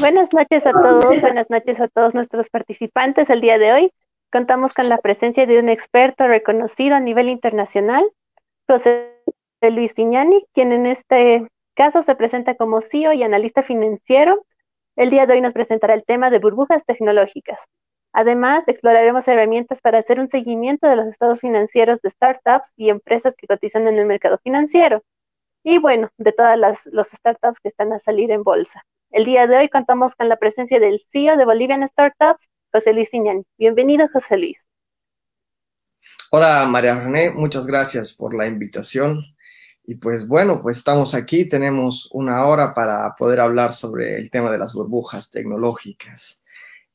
Buenas noches a todos, buenas noches a todos nuestros participantes. El día de hoy contamos con la presencia de un experto reconocido a nivel internacional, José Luis Iñani, quien en este caso se presenta como CEO y analista financiero. El día de hoy nos presentará el tema de burbujas tecnológicas. Además, exploraremos herramientas para hacer un seguimiento de los estados financieros de startups y empresas que cotizan en el mercado financiero. Y bueno, de todas las startups que están a salir en bolsa. El día de hoy contamos con la presencia del CEO de Bolivian Startups, José Luis Iñán. Bienvenido, José Luis. Hola, María René, muchas gracias por la invitación. Y pues bueno, pues estamos aquí, tenemos una hora para poder hablar sobre el tema de las burbujas tecnológicas.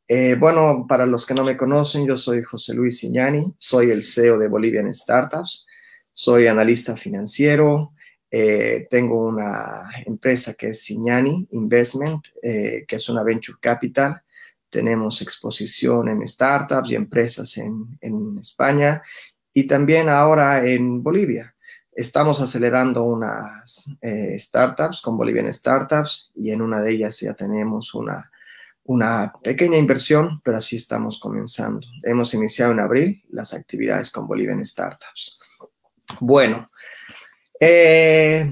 Eh, bueno, para los que no me conocen, yo soy José Luis Iñani, soy el CEO de Bolivian Startups, soy analista financiero, eh, tengo una empresa que es Signani Investment, eh, que es una venture capital. Tenemos exposición en startups y empresas en, España y también ahora en Bolivia. Estamos acelerando unas eh, startups con Bolivian Startups y en una de ellas ya tenemos una, una pequeña inversión, pero así estamos comenzando. Hemos iniciado en abril las actividades con Bolivian Startups. Bueno, eh,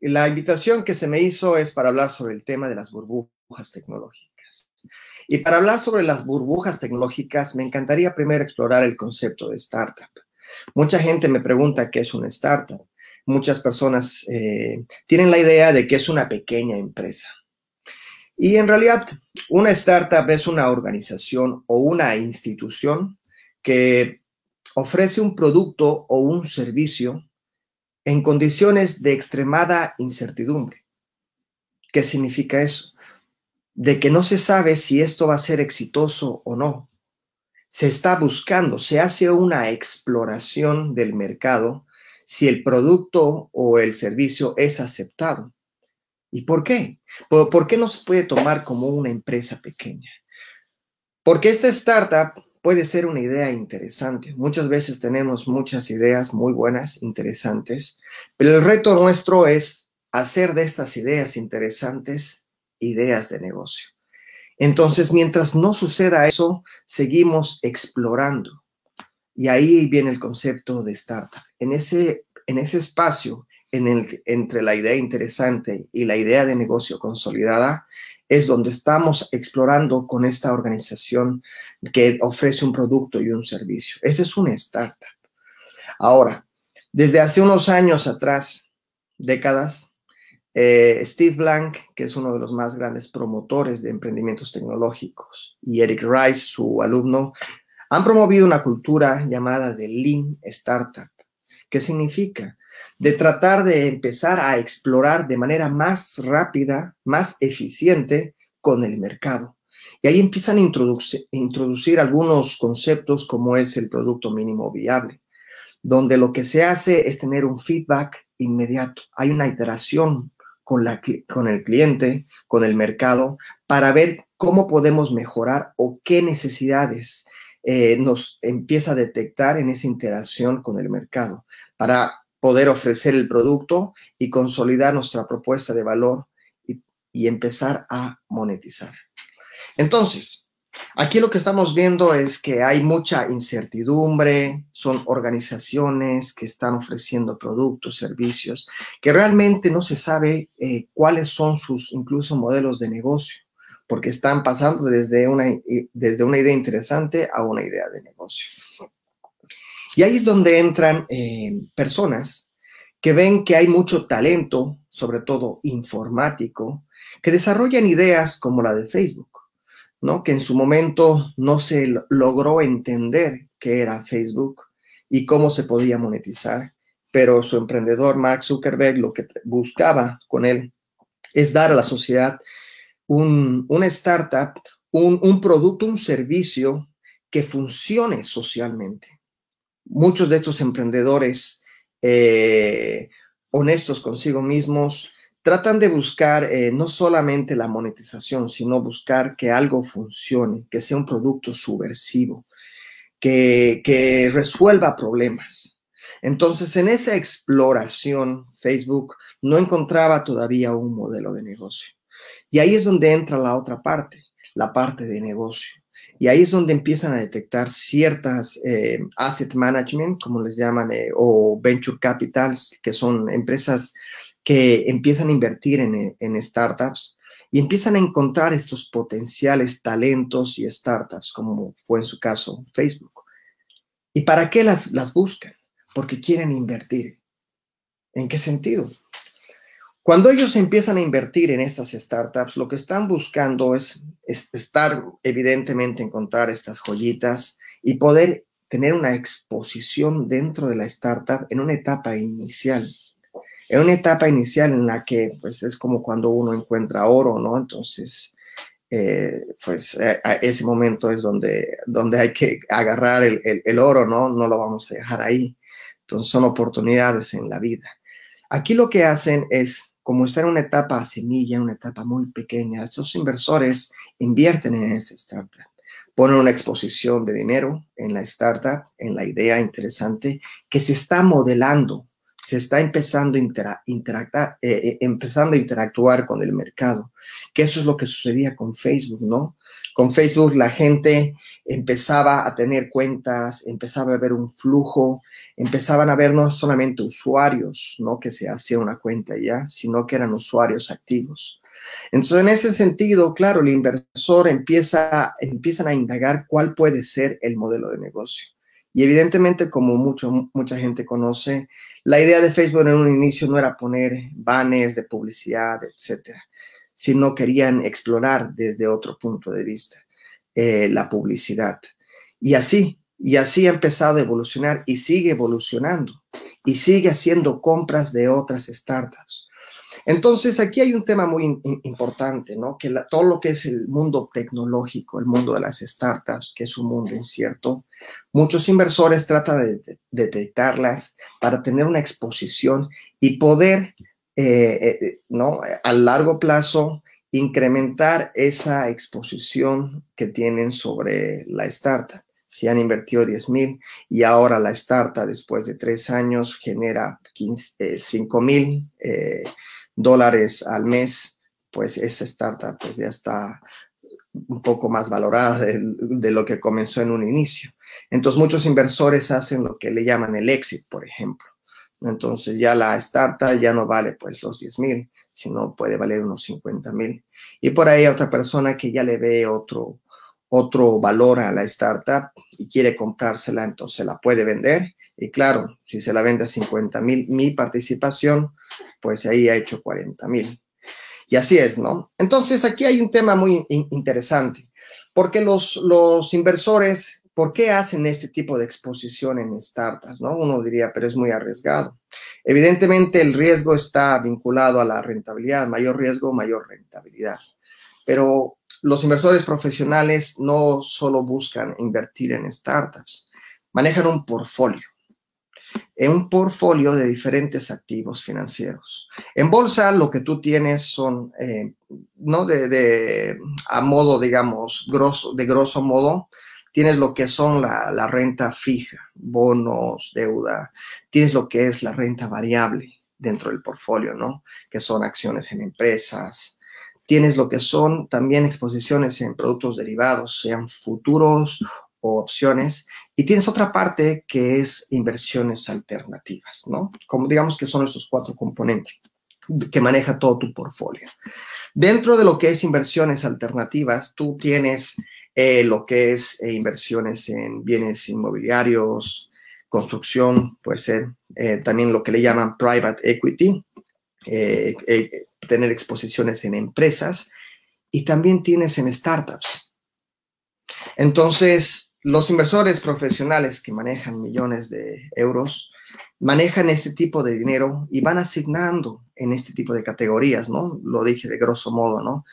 la invitación que se me hizo es para hablar sobre el tema de las burbujas tecnológicas. Y para hablar sobre las burbujas tecnológicas, me encantaría primero explorar el concepto de startup. Mucha gente me pregunta qué es una startup. Muchas personas eh, tienen la idea de que es una pequeña empresa. Y en realidad, una startup es una organización o una institución que ofrece un producto o un servicio en condiciones de extremada incertidumbre. ¿Qué significa eso? De que no se sabe si esto va a ser exitoso o no. Se está buscando, se hace una exploración del mercado si el producto o el servicio es aceptado. ¿Y por qué? ¿Por, qué no se puede tomar como una empresa pequeña? Porque esta startup puede ser una idea interesante. Muchas veces tenemos muchas ideas muy buenas, interesantes, pero el reto nuestro es hacer de estas ideas interesantes ideas de negocio. Entonces, mientras no suceda eso, seguimos explorando. Y ahí viene el concepto de startup. En ese, en ese espacio entre la idea interesante y la idea de negocio consolidada, es donde estamos explorando con esta organización que ofrece un producto y un servicio. Ese es una startup. Ahora, desde hace unos años atrás, décadas, eh, Steve Blank, que es uno de los más grandes promotores de emprendimientos tecnológicos, y Eric Rice, su alumno, han promovido una cultura llamada de Lean Startup. ¿Qué significa? De tratar de empezar a explorar de manera más rápida, más eficiente con el mercado. Y ahí empiezan a introducir, algunos conceptos como es el producto mínimo viable, donde lo que se hace es tener un feedback inmediato. Hay una iteración con, la, con el cliente, con el mercado, para ver cómo podemos mejorar o qué necesidades eh, nos empieza a detectar en esa interacción con el mercado, para poder ofrecer el producto y consolidar nuestra propuesta de valor y, empezar a monetizar. Entonces, aquí lo que estamos viendo es que hay mucha incertidumbre, son organizaciones que están ofreciendo productos, servicios, que realmente no se sabe eh, cuáles son sus incluso modelos de negocio, porque están pasando desde una, desde una idea interesante a una idea de negocio. Y ahí es donde entran eh, personas que ven que hay mucho talento, sobre todo informático, que desarrollan ideas como la de Facebook, ¿no? Que en su momento no se logró entender qué era Facebook y cómo se podía monetizar, pero su emprendedor Mark Zuckerberg lo que buscaba con él es dar a la sociedad un, una startup, un, un producto, un servicio que funcione socialmente muchos de estos emprendedores eh, honestos consigo mismos tratan de buscar eh, no solamente la monetización, sino buscar que algo funcione, que sea un producto subversivo, que, que resuelva problemas. Entonces, en esa exploración, Facebook no encontraba todavía un modelo de negocio. Y ahí es donde entra la otra parte, la parte de negocio. Y ahí es donde empiezan a detectar ciertas eh, asset management, como les llaman, eh, o venture capitals, que son empresas que empiezan a invertir en, en, startups y empiezan a encontrar estos potenciales talentos y startups, como fue en su caso Facebook. ¿Y para qué las, las buscan? Porque quieren invertir. ¿En qué sentido? Cuando ellos empiezan a invertir en estas startups, lo que están buscando es, estar, evidentemente, encontrar estas joyitas y poder tener una exposición dentro de la startup en una etapa inicial. En una etapa inicial en la que, pues, es como cuando uno encuentra oro, ¿no? Entonces, eh, pues, a ese momento es donde, donde hay que agarrar el, el oro, ¿no? No lo vamos a dejar ahí. Entonces, son oportunidades en la vida. Aquí lo que hacen es como está en una etapa semilla, una etapa muy pequeña, esos inversores invierten en esta startup, ponen una exposición de dinero en la startup, en la idea interesante que se está modelando se está empezando a, interactuar, eh, eh, empezando a interactuar con el mercado, que eso es lo que sucedía con Facebook, ¿no? Con Facebook la gente empezaba a tener cuentas, empezaba a ver un flujo, empezaban a ver no solamente usuarios, ¿no? Que se hacía una cuenta ya, sino que eran usuarios activos. Entonces, en ese sentido, claro, el inversor empieza, empiezan a indagar cuál puede ser el modelo de negocio. Y evidentemente, como mucho, mucha gente conoce, la idea de Facebook en un inicio no era poner banners de publicidad, etcétera, sino querían explorar desde otro punto de vista eh, la publicidad. Y así, y así ha empezado a evolucionar y sigue evolucionando y sigue haciendo compras de otras startups. Entonces, aquí hay un tema muy importante, ¿no? Que todo lo que es el mundo tecnológico, el mundo de las startups, que es un mundo incierto, muchos inversores tratan de, detectarlas para tener una exposición y poder, eh, eh, ¿no? A largo plazo, incrementar esa exposición que tienen sobre la startup si han invertido 10 mil y ahora la startup después de tres años genera 15, 5 eh, mil, dólares al mes, pues esa startup pues ya está un poco más valorada de, lo que comenzó en un inicio. Entonces muchos inversores hacen lo que le llaman el exit, por ejemplo. Entonces ya la startup ya no vale pues los 10 mil, sino puede valer unos 50 mil. Y por ahí otra persona que ya le ve otro, otro valor a la startup y quiere comprársela, entonces la puede vender. Y claro, si se la vende a 50 mil, mi participación pues ahí ha hecho 40 mil. Y así es, ¿no? Entonces aquí hay un tema muy interesante, porque los, los inversores, ¿por qué hacen este tipo de exposición en startups? ¿no? Uno diría, pero es muy arriesgado. Evidentemente el riesgo está vinculado a la rentabilidad, mayor riesgo, mayor rentabilidad. Pero los inversores profesionales no solo buscan invertir en startups, manejan un portfolio en un portfolio de diferentes activos financieros. En bolsa lo que tú tienes son, eh, no de, a modo, digamos, grosso, de grosso modo, tienes lo que son la, la, renta fija, bonos, deuda, tienes lo que es la renta variable dentro del portfolio, ¿no? Que son acciones en empresas. Tienes lo que son también exposiciones en productos derivados, sean futuros o opciones. Y tienes otra parte que es inversiones alternativas, ¿no? Como digamos que son estos cuatro componentes que maneja todo tu portfolio. Dentro de lo que es inversiones alternativas, tú tienes eh, lo que es eh, inversiones en bienes inmobiliarios, construcción, puede ser eh, también lo que le llaman private equity, tener exposiciones en empresas y también tienes en startups. Entonces, los inversores profesionales que manejan millones de euros manejan este tipo de dinero y van asignando en este tipo de categorías, ¿no? Lo dije de grosso modo, ¿no?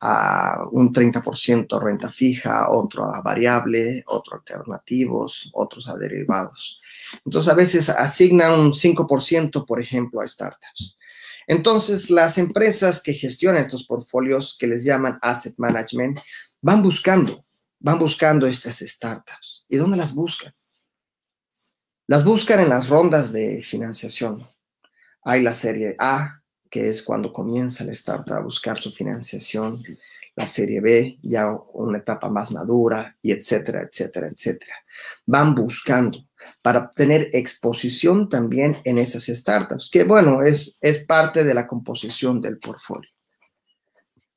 A un 30% renta fija, otro a variable, otro alternativos, otros a derivados. Entonces, a veces asignan un 5%, por ejemplo, a startups. Entonces, las empresas que gestionan estos portfolios, que les llaman asset management, van buscando van buscando estas startups. ¿Y dónde las buscan? Las buscan en las rondas de financiación. Hay la serie A, que es cuando comienza la startup a buscar su financiación, la serie B, ya una etapa más madura, y etcétera, etcétera, etcétera. Van buscando para tener exposición también en esas startups, que bueno, es, es parte de la composición del portfolio.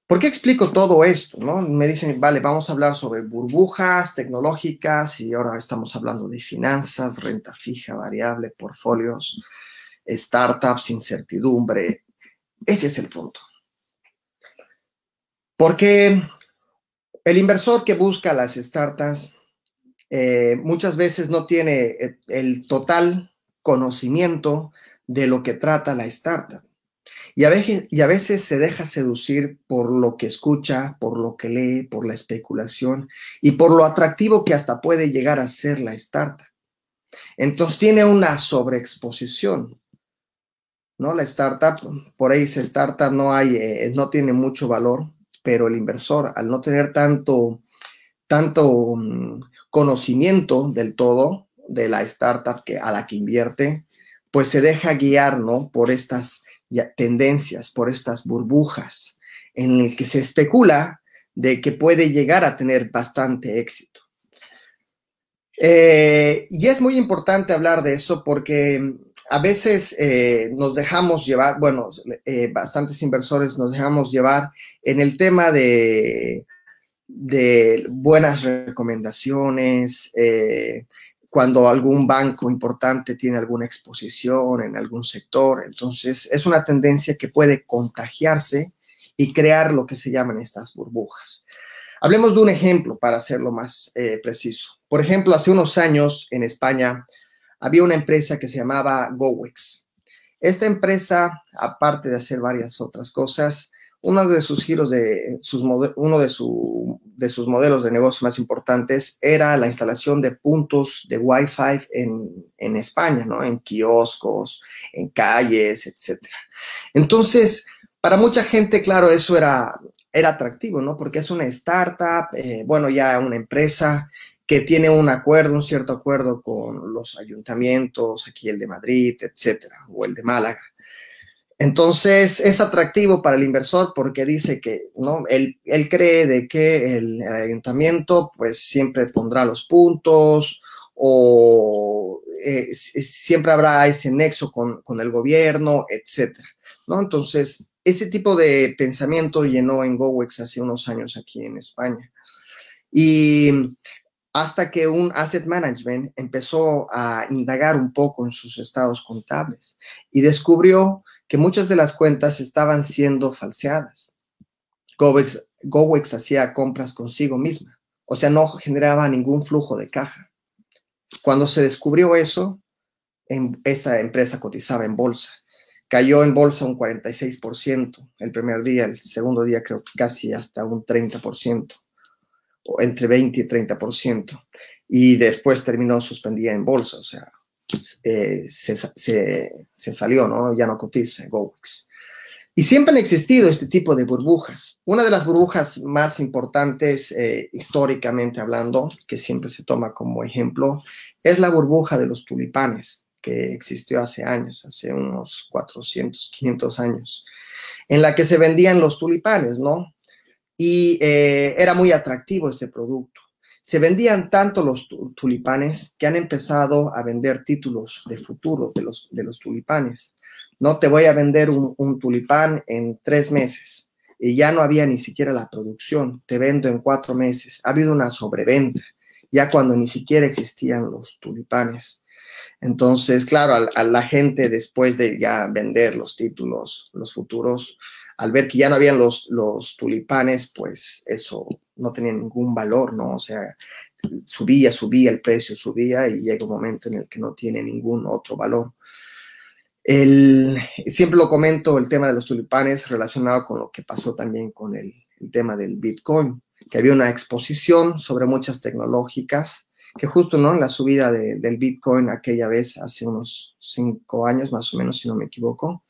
¿Por qué explico todo esto? ¿no? Me dicen, vale, vamos a hablar sobre burbujas tecnológicas y ahora estamos hablando de finanzas, renta fija, variable, portfolios, startups, incertidumbre. Ese es el punto. Porque el inversor que busca las startups eh, muchas veces no tiene el total conocimiento de lo que trata la startup. Y a, veces, se deja seducir por lo que escucha, por lo que lee, por la especulación y por lo atractivo que hasta puede llegar a ser la startup. Entonces tiene una sobreexposición. ¿no? La startup, por ahí dice startup no hay, eh, no tiene mucho valor, pero el inversor, al no tener tanto, tanto mm, conocimiento del todo de la startup que, a la que invierte, pues se deja guiar, ¿no? Por estas tendencias, por estas burbujas en el que se especula de que puede llegar a tener bastante éxito. Eh, y es muy importante hablar de eso porque a veces eh, nos dejamos llevar, bueno, eh, bastantes inversores nos dejamos llevar en el tema de, de buenas recomendaciones, cuando algún banco importante tiene alguna exposición en algún sector. Entonces, es una tendencia que puede contagiarse y crear lo que se llaman estas burbujas. Hablemos de un ejemplo para hacerlo más eh, preciso. Por ejemplo, hace unos años en España había una empresa que se llamaba GoWex. Esta empresa, aparte de hacer varias otras cosas, uno de sus giros de sus uno de, de, sus modelos de negocio más importantes era la instalación de puntos de Wi-Fi en, en España, ¿no? En kioscos, en calles, etcétera. Entonces, para mucha gente, claro, eso era, era atractivo, ¿no? Porque es una startup, eh, bueno, ya una empresa que tiene un acuerdo, un cierto acuerdo con los ayuntamientos, aquí el de Madrid, etcétera, o el de Málaga. Entonces es atractivo para el inversor porque dice que ¿no? él, cree de que el ayuntamiento pues siempre pondrá los puntos o eh, siempre habrá ese nexo con, el gobierno, etcétera. ¿no? Entonces, ese tipo de pensamiento llenó en GoWex hace unos años aquí en España. Y hasta que un asset management empezó a indagar un poco en sus estados contables y descubrió que muchas de las cuentas estaban siendo falseadas. GoWex, hacía compras consigo misma, o sea, no generaba ningún flujo de caja. Cuando se descubrió eso, en, esta empresa cotizaba en bolsa. Cayó en bolsa un 46% el primer día, el segundo día creo que casi hasta un 30%, o entre 20 y 30%. Y después terminó suspendida en bolsa, o sea, eh, se, salió, ¿no? Ya no cotiza GoWex. Y siempre han existido este tipo de burbujas. Una de las burbujas más importantes eh, históricamente hablando, que siempre se toma como ejemplo, es la burbuja de los tulipanes, que existió hace años, hace unos 400, 500 años, en la que se vendían los tulipanes, ¿no? Y eh, era muy atractivo este producto. Se vendían tanto los tulipanes que han empezado a vender títulos de futuro de los, de los tulipanes. No te voy a vender un, tulipán en tres meses y ya no había ni siquiera la producción. Te vendo en cuatro meses. Ha habido una sobreventa ya cuando ni siquiera existían los tulipanes. Entonces, claro, a, la gente después de ya vender los títulos, los futuros, al ver que ya no habían los, tulipanes, pues eso no tenía ningún valor, ¿no? O sea, subía, subía el precio, subía y llega un momento en el que no tiene ningún otro valor. El, siempre lo comento, el tema de los tulipanes relacionado con lo que pasó también con el, tema del Bitcoin, que había una exposición sobre muchas tecnológicas, que justo ¿no? la subida del Bitcoin aquella vez, hace unos cinco años más o menos, si no me equivoco,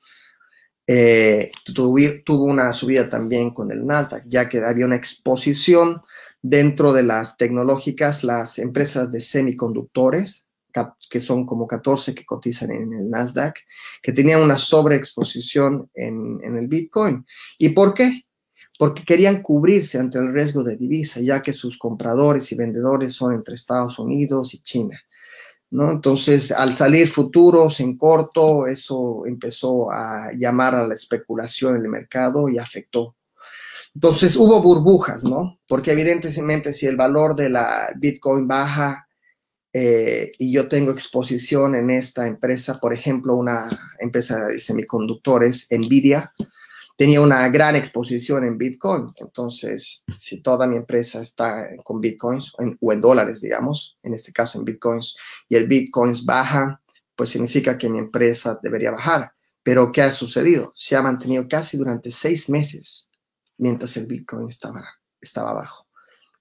eh, tuvo, una subida también con el Nasdaq, ya que había una exposición dentro de las tecnológicas, las empresas de semiconductores, que son como 14 que cotizan en el Nasdaq, que tenían una sobreexposición en, en el Bitcoin. ¿Y por qué? Porque querían cubrirse ante el riesgo de divisa, ya que sus compradores y vendedores son entre Estados Unidos y China. ¿No? Entonces, al salir futuros en corto, eso empezó a llamar a la especulación en el mercado y afectó entonces hubo burbujas, ¿no? Porque evidentemente si el valor de la Bitcoin baja eh, y yo tengo exposición en esta empresa, por ejemplo, una empresa de semiconductores, Nvidia, tenía una gran exposición en Bitcoin. Entonces, si toda mi empresa está con Bitcoins o en dólares, digamos, en este caso en Bitcoins, y el Bitcoins baja, pues significa que mi empresa debería bajar. Pero, ¿qué ha sucedido? Se ha mantenido casi durante seis meses mientras el Bitcoin estaba, estaba bajo,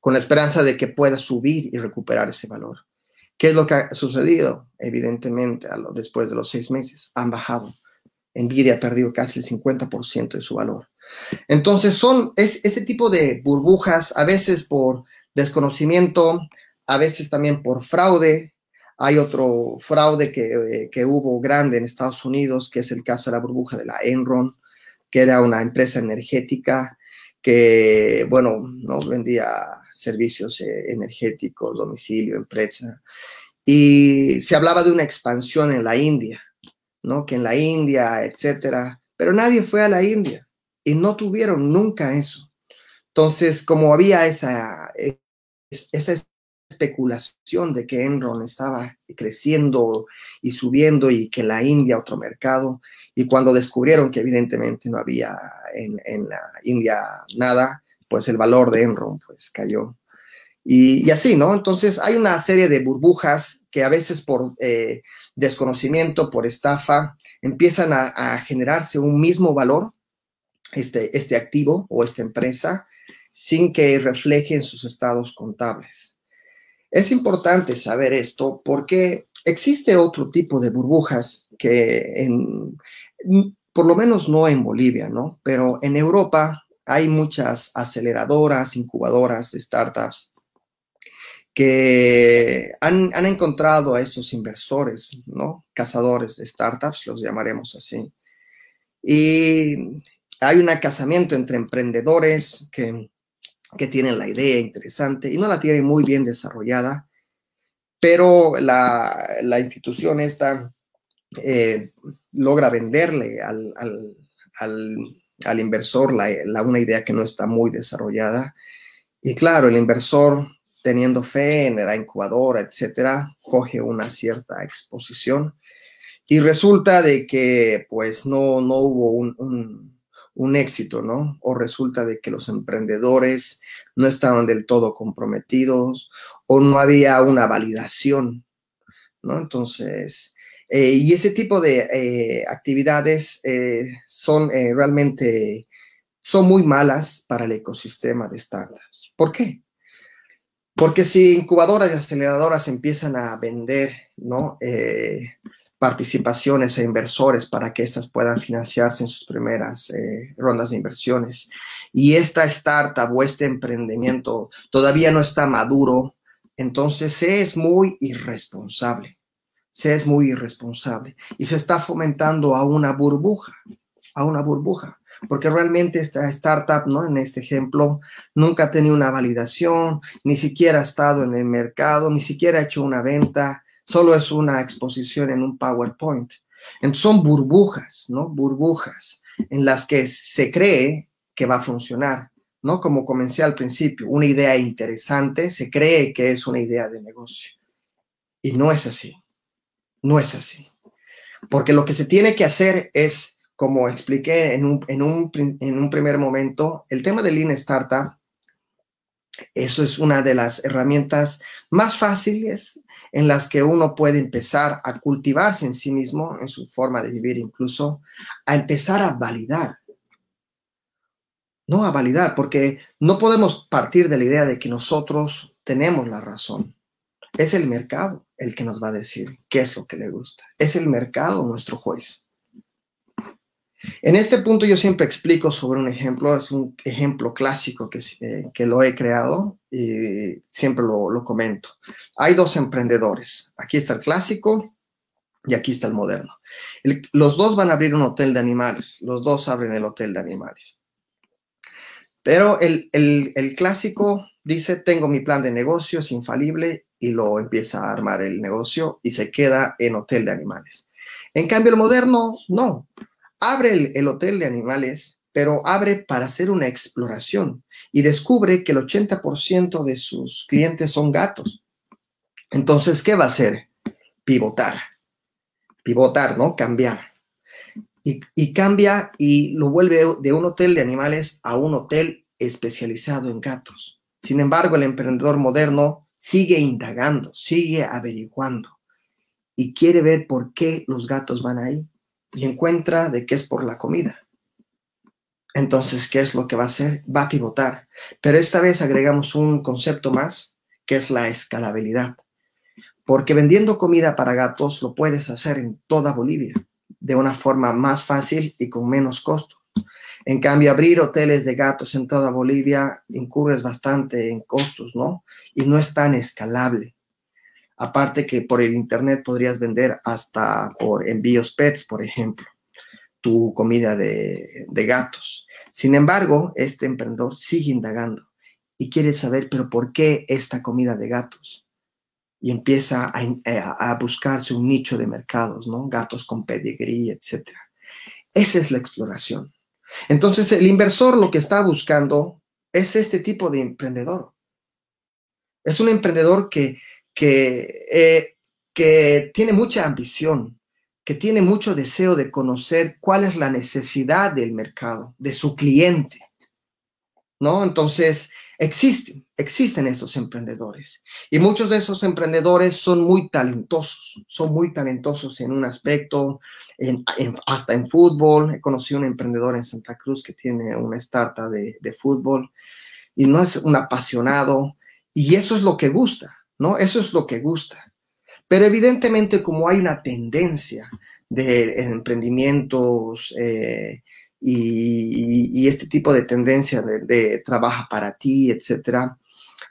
con la esperanza de que pueda subir y recuperar ese valor. ¿Qué es lo que ha sucedido? Evidentemente, después de los seis meses, han bajado. Nvidia ha perdido casi el 50% de su valor. Entonces, son es, ese tipo de burbujas, a veces por desconocimiento, a veces también por fraude. Hay otro fraude que, eh, que hubo grande en Estados Unidos, que es el caso de la burbuja de la Enron, que era una empresa energética que, bueno, ¿no? vendía servicios eh, energéticos, domicilio, empresa. Y se hablaba de una expansión en la India, Que en la India, etcétera. Pero nadie fue a la India y no tuvieron nunca eso. Entonces, como había esa, esa especulación de que Enron estaba creciendo y subiendo y que la India otro mercado, y cuando descubrieron que evidentemente no había en, la India nada, pues el valor de Enron pues cayó. Y, así, ¿no? Entonces hay una serie de burbujas que a veces por eh, desconocimiento, por estafa, empiezan a, generarse un mismo valor, este, este activo o esta empresa, sin que reflejen sus estados contables. Es importante saber esto porque existe otro tipo de burbujas que por lo menos no en Bolivia, ¿no? Pero en Europa hay muchas aceleradoras, incubadoras de startups que han, encontrado a estos inversores, ¿no? Cazadores de startups, los llamaremos así. Y hay un casamiento entre emprendedores que, tienen la idea interesante y no la tienen muy bien desarrollada, pero la, la institución esta eh, logra venderle al, inversor la, una idea que no está muy desarrollada. Y claro, el inversor, teniendo fe en la incubadora, etcétera, coge una cierta exposición y resulta de que pues no, no hubo un, un éxito, ¿no? O resulta de que los emprendedores no estaban del todo comprometidos o no había una validación, ¿no? Entonces, eh, y ese tipo de eh, actividades eh, son realmente, son muy malas para el ecosistema de startups. ¿Por qué? Porque si incubadoras y aceleradoras empiezan a vender, ¿no? participaciones e inversores para que éstas puedan financiarse en sus primeras rondas de inversiones. Y esta startup o este emprendimiento todavía no está maduro, entonces es muy irresponsable se es muy irresponsable y se está fomentando a una burbuja, a una burbuja, porque realmente esta startup, ¿no? En este ejemplo, nunca ha tenido una validación, ni siquiera ha estado en el mercado, ni siquiera ha hecho una venta, solo es una exposición en un PowerPoint. Entonces son burbujas, ¿no? Burbujas en las que se cree que va a funcionar, ¿no? Como comencé al principio, una idea interesante, se cree que es una idea de negocio. Y no es así. No es así. Porque lo que se tiene que hacer es, como expliqué en un, en un, primer momento, el tema del Lean Startup, eso es una de las herramientas más fáciles en las que uno puede empezar a cultivarse en sí mismo, en su forma de vivir incluso, a empezar a validar. No a validar, porque no podemos partir de la idea de que nosotros tenemos la razón. Es el mercado el que nos va a decir qué es lo que le gusta. Es el mercado nuestro juez. En este punto yo siempre explico sobre un ejemplo, es un ejemplo clásico que, eh, que lo he creado y siempre lo, lo, comento. Hay dos emprendedores, aquí está el clásico y aquí está el moderno. los dos van a abrir un hotel de animales, los dos abren el hotel de animales. Pero el, el, el clásico dice, tengo mi plan de negocio, es infalible y lo empieza a armar el negocio y se queda en hotel de animales. En cambio, el moderno, no abre el, hotel de animales, pero abre para hacer una exploración y descubre que el 80% de sus clientes son gatos. Entonces, ¿qué va a hacer? Pivotar. Pivotar, ¿no? Cambiar. Y, y, cambia y lo vuelve de un hotel de animales a un hotel especializado en gatos. Sin embargo, el emprendedor moderno sigue indagando, sigue averiguando y quiere ver por qué los gatos van ahí y encuentra de que es por la comida. Entonces, ¿qué es lo que va a hacer? Va a pivotar. Pero esta vez agregamos un concepto más, que es la escalabilidad. Porque vendiendo comida para gatos lo puedes hacer en toda Bolivia, de una forma más fácil y con menos costo. En cambio, abrir hoteles de gatos en toda Bolivia incurres bastante en costos, ¿no? Y no es tan escalable. Aparte que por el Internet podrías vender hasta por envíos pets, por ejemplo, tu comida de, gatos. Sin embargo, este emprendedor sigue indagando y quiere saber, pero ¿por qué esta comida de gatos? Y empieza a, buscarse un nicho de mercados, ¿no? Gatos con pedigree, etc. Esa es la exploración. Entonces, el inversor lo que está buscando es este tipo de emprendedor. Es un emprendedor que que, eh, que tiene mucha ambición, que tiene mucho deseo de conocer cuál es la necesidad del mercado, de su cliente. ¿No? Entonces, existen, existen estos emprendedores. Y muchos de esos emprendedores son muy talentosos, son muy talentosos en un aspecto, hasta en fútbol. He conocido un emprendedor en Santa Cruz que tiene una startup de, de fútbol y no es un apasionado. Y eso es lo que gusta. ¿No? Eso es lo que gusta. Pero evidentemente como hay una tendencia de emprendimientos eh, y, este tipo de tendencia de, trabaja para ti, etcétera,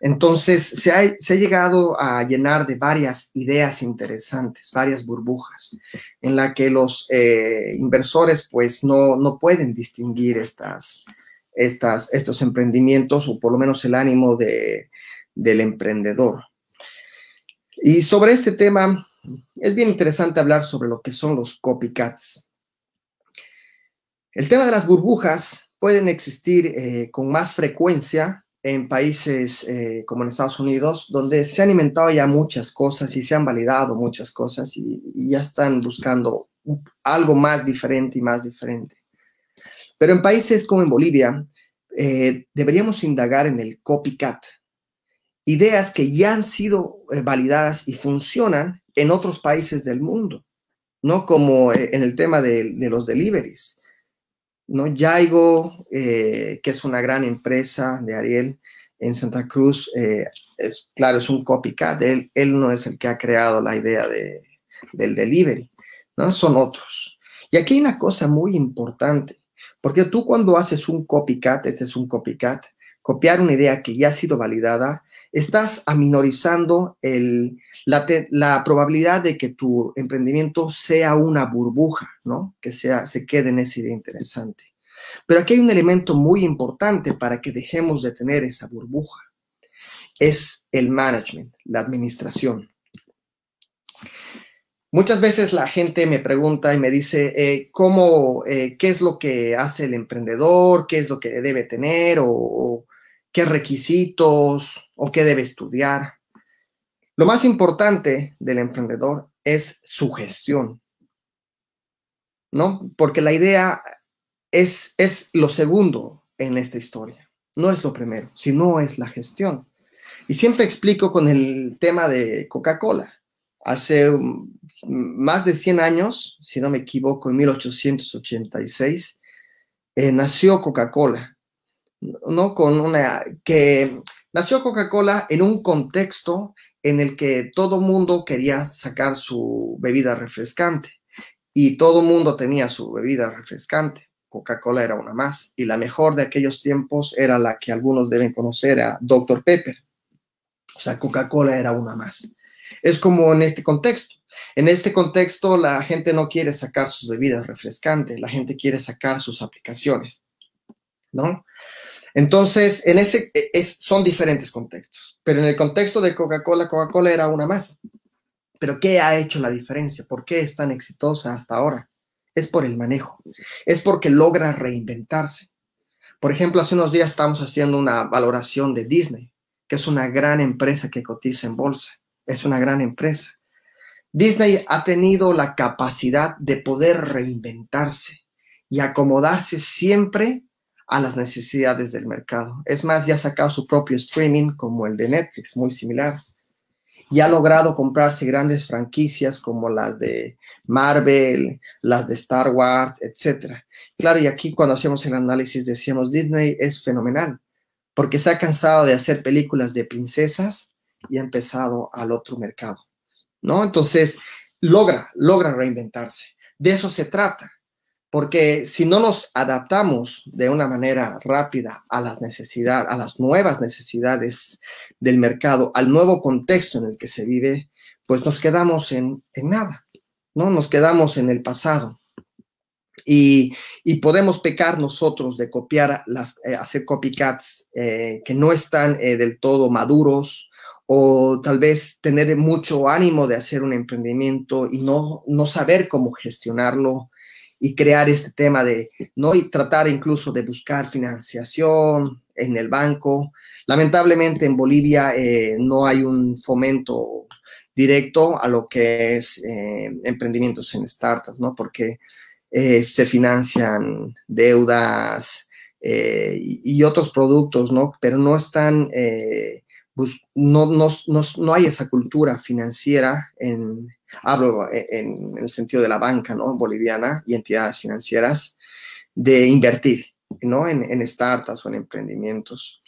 entonces se ha, llegado a llenar de varias ideas interesantes, varias burbujas, en la que los eh, inversores pues no, no pueden distinguir estas, estas, estos emprendimientos o por lo menos el ánimo de, del emprendedor. Y sobre este tema, es bien interesante hablar sobre lo que son los copycats. El tema de las burbujas pueden existir eh, con más frecuencia en países eh, como en Estados Unidos, donde se han inventado ya muchas cosas y se han validado muchas cosas y, ya están buscando algo más diferente y más diferente. Pero en países como en Bolivia, eh, deberíamos indagar en el copycat, ideas que ya han sido eh, validadas y funcionan en otros países del mundo, no como eh, en el tema de, los deliveries. ¿no? Yaigo, eh, que es una gran empresa de Ariel en Santa Cruz, es, claro, es un copycat, él, él no es el que ha creado la idea de, del delivery, ¿no? son otros. Y aquí hay una cosa muy importante, porque tú cuando haces un copycat, este es un copycat, copiar una idea que ya ha sido validada, estás aminorizando la, probabilidad de que tu emprendimiento sea una burbuja, ¿no? Que se quede en esa idea interesante. Pero aquí hay un elemento muy importante para que dejemos de tener esa burbuja. Es el management, la administración. Muchas veces la gente me pregunta y me dice, eh, ¿cómo, eh, qué es lo que hace el emprendedor? ¿Qué es lo que debe tener? o qué requisitos o qué debe estudiar. Lo más importante del emprendedor es su gestión, ¿no? Porque la idea es, es lo segundo en esta historia, no es lo primero, sino es la gestión. Y siempre explico con el tema de Coca-Cola. Hace más de 100 años, si no me equivoco, en 1886, eh, nació Coca-Cola ¿no? Con una, que nació Coca-Cola en un contexto en el que todo mundo quería sacar su bebida refrescante. y todo mundo tenía su bebida refrescante. Coca-Cola era una más. Y la mejor de aquellos tiempos era la que algunos deben conocer, a Dr. Pepper. O sea, Coca-Cola era una más. Es como en este contexto. En este contexto, la gente no quiere sacar sus bebidas refrescantes, la gente quiere sacar sus aplicaciones, ¿no? Entonces, en ese es, son diferentes contextos, pero en el contexto de Coca-Cola, Coca-Cola era una más. Pero ¿qué ha hecho la diferencia? ¿Por qué es tan exitosa hasta ahora? Es por el manejo, es porque logra reinventarse. Por ejemplo, hace unos días estamos haciendo una valoración de Disney, que es una gran empresa que cotiza en bolsa, es una gran empresa. Disney ha tenido la capacidad de poder reinventarse y acomodarse siempre a las necesidades del mercado. Es más, ya ha sacado su propio streaming como el de Netflix, muy similar. Y ha logrado comprarse grandes franquicias como las de Marvel, las de Star Wars, etc. Claro, y aquí cuando hacemos el análisis decíamos, Disney es fenomenal, porque se ha cansado de hacer películas de princesas y ha empezado al otro mercado, ¿no? Entonces, logra, logra reinventarse. De eso se trata porque si no nos adaptamos de una manera rápida a las necesidades, a las nuevas necesidades del mercado, al nuevo contexto en el que se vive, pues nos quedamos en, nada, ¿no? Nos quedamos en el pasado. Y, podemos pecar nosotros de copiar, las, eh, hacer copycats eh, que no están eh, del todo maduros o tal vez tener mucho ánimo de hacer un emprendimiento y no, no saber cómo gestionarlo y crear este tema de, ¿no? Y tratar incluso de buscar financiación en el banco. Lamentablemente en Bolivia eh, no hay un fomento directo a lo que es eh, emprendimientos en startups, ¿no? Porque eh, se financian deudas y, otros productos, ¿no? Pero no están, no, no, no, no hay esa cultura financiera en, hablo en, el sentido de la banca ¿no? boliviana y entidades financieras, de invertir ¿no? en, en startups o en emprendimientos,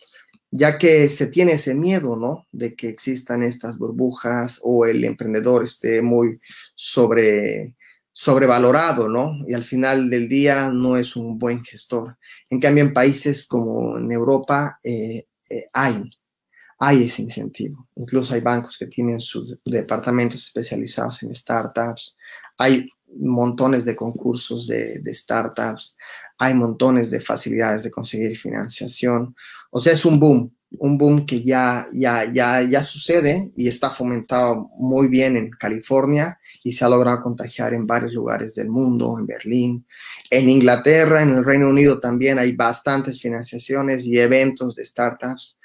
ya que se tiene ese miedo ¿no? de que existan estas burbujas o el emprendedor esté muy sobre, sobrevalorado, ¿no? Y al final del día no es un buen gestor. En cambio, en países como en Europa eh, eh, hay hay ese incentivo. Incluso hay bancos que tienen sus departamentos especializados en startups, hay montones de concursos de, startups, hay montones de facilidades de conseguir financiación. O sea, es un boom, un boom que ya, ya, ya, ya sucede y está fomentado muy bien en California y se ha logrado contagiar en varios lugares del mundo, en Berlín, en Inglaterra, en el Reino Unido también hay bastantes financiaciones y eventos de startups.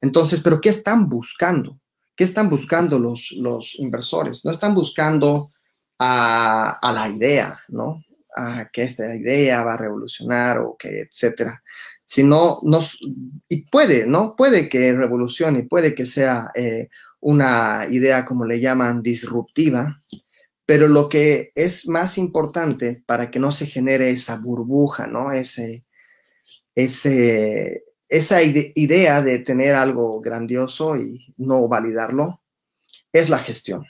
Entonces, ¿pero qué están buscando? ¿Qué están buscando los, los inversores? No están buscando a, la idea, ¿no? A que esta idea va a revolucionar o que, etcétera. Sino, nos, y puede, ¿no? Puede que revolucione, puede que sea eh, una idea, como le llaman, disruptiva, pero lo que es más importante para que no se genere esa burbuja, ¿no? Ese, ese, esa idea de tener algo grandioso y no validarlo es la gestión.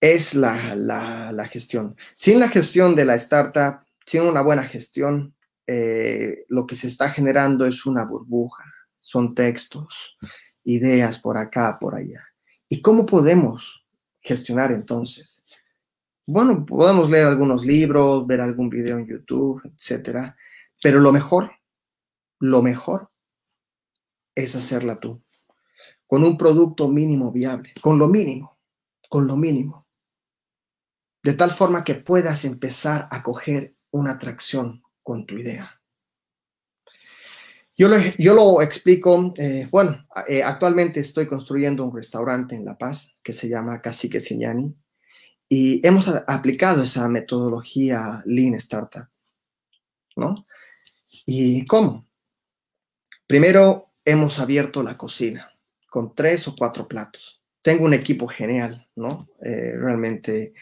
Es la, gestión. Sin la gestión de la startup, sin una buena gestión, eh, lo que se está generando es una burbuja. Son textos, ideas por acá, por allá. ¿Y cómo podemos gestionar entonces? Bueno, podemos leer algunos libros, ver algún video en YouTube, etcétera, pero lo mejor lo mejor es hacerla tú, con un producto mínimo viable, con lo mínimo, con lo mínimo, de tal forma que puedas empezar a coger una atracción con tu idea. Yo lo, yo lo explico, eh, bueno, eh, actualmente estoy construyendo un restaurante en La Paz que se llama Cacique Siñani y hemos aplicado esa metodología Lean Startup, ¿no? ¿Y cómo? Primero, hemos abierto la cocina con tres o cuatro platos. Tengo un equipo genial, ¿no? Eh, realmente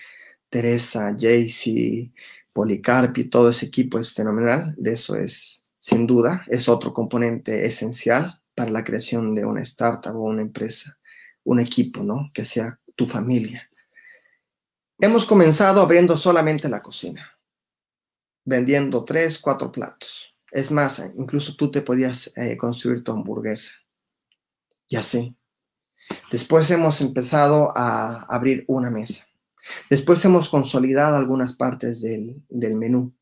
Teresa, Jaycee, Policarpi, todo ese equipo es fenomenal. De eso es, sin duda, es otro componente esencial para la creación de una startup o una empresa, un equipo, ¿no? Que sea tu familia. Hemos comenzado abriendo solamente la cocina, vendiendo tres, cuatro platos. Es más, incluso tú te podías eh, construir tu hamburguesa. Y así. Después hemos empezado a abrir una mesa. Después hemos consolidado algunas partes del, menú.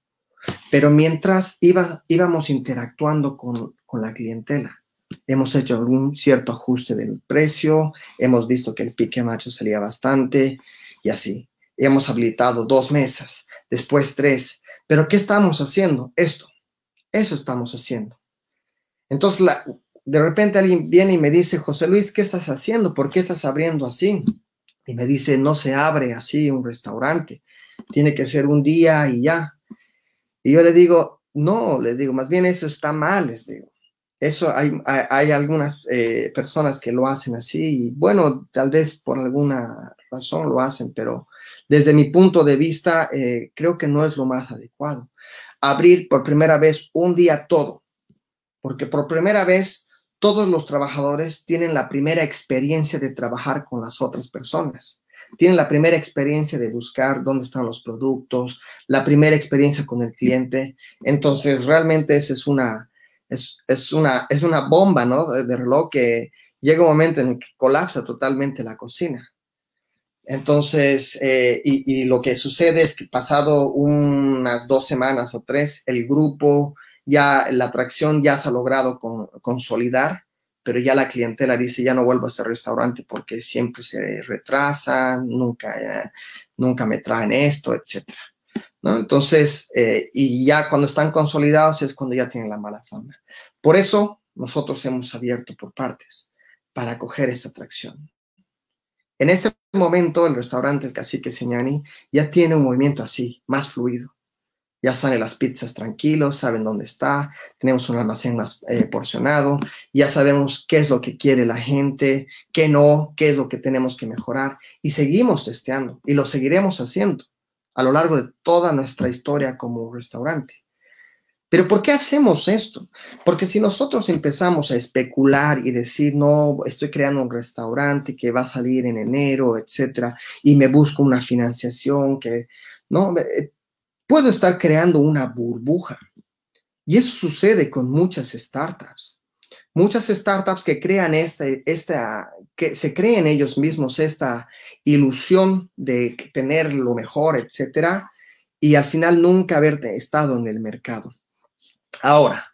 Pero mientras iba, íbamos interactuando con, con la clientela, hemos hecho algún cierto ajuste del precio, hemos visto que el pique macho salía bastante y así. Hemos habilitado dos mesas, después tres. Pero ¿qué estamos haciendo? Esto. Eso estamos haciendo. Entonces, de repente alguien viene y me dice, José Luis, ¿qué estás haciendo? ¿Por qué estás abriendo así? Y me dice, no se abre así un restaurante, tiene que ser un día y ya. Y yo le digo, no, les digo, más bien eso está mal, les digo. Eso hay, hay, algunas eh, personas que lo hacen así y bueno, tal vez por alguna razón lo hacen, pero desde mi punto de vista eh, creo que no es lo más adecuado. Abrir por primera vez un día todo, porque por primera vez todos los trabajadores tienen la primera experiencia de trabajar con las otras personas. Tienen la primera experiencia de buscar dónde están los productos, la primera experiencia con el cliente. Entonces, realmente esa es una, es, una, es una bomba, ¿no? De, reloj que llega un momento en el que colapsa totalmente la cocina. Entonces, eh, y, lo que sucede es que pasado unas dos semanas o tres, el grupo ya la atracción ya se ha logrado consolidar, pero ya la clientela dice, ya no vuelvo a este restaurante porque siempre se retrasan, nunca, nunca me traen esto, etc. Entonces, eh, y ya cuando están consolidados es cuando ya tienen la mala fama. Por eso nosotros hemos abierto por partes para acoger esta atracción. En este momento, el restaurante El Cacique Señani ya tiene un movimiento así, más fluido ya salen las pizzas tranquilos, saben dónde está, tenemos un almacén más eh, porcionado, ya sabemos qué es lo que quiere la gente, qué no, qué es lo que tenemos que mejorar y seguimos testeando y lo seguiremos haciendo a lo largo de toda nuestra historia como restaurante. Pero ¿por qué hacemos esto? Porque si nosotros empezamos a especular y decir, no, estoy creando un restaurante que va a salir en enero, etcétera, y me busco una financiación que, no, eh, puedo estar creando una burbuja. Y eso sucede con muchas startups. Muchas startups que crean esta, esta, que se creen ellos mismos esta ilusión de tener lo mejor, etcétera, y al final nunca haber estado en el mercado. Ahora,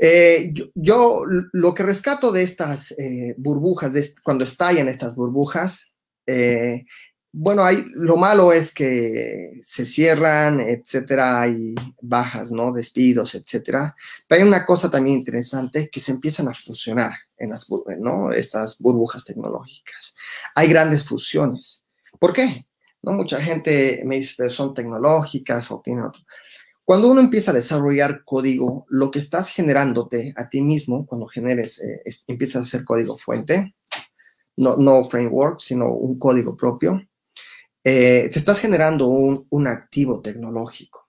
eh, yo, lo que rescato de estas eh, burbujas, cuando estallan estas burbujas, eh, bueno, hay, lo malo es que se cierran, etcétera, hay bajas, ¿no? Despidos, etcétera. Pero hay una cosa también interesante que se empiezan a fusionar en las, ¿no? Estas burbujas tecnológicas. Hay grandes fusiones. ¿Por qué? ¿No? Mucha gente me dice, son tecnológicas o tienen otro. Cuando uno empieza a desarrollar código, lo que estás generándote a ti mismo, cuando generes, eh, empiezas a hacer código fuente, no, no framework, sino un código propio, eh, te estás generando un, activo tecnológico.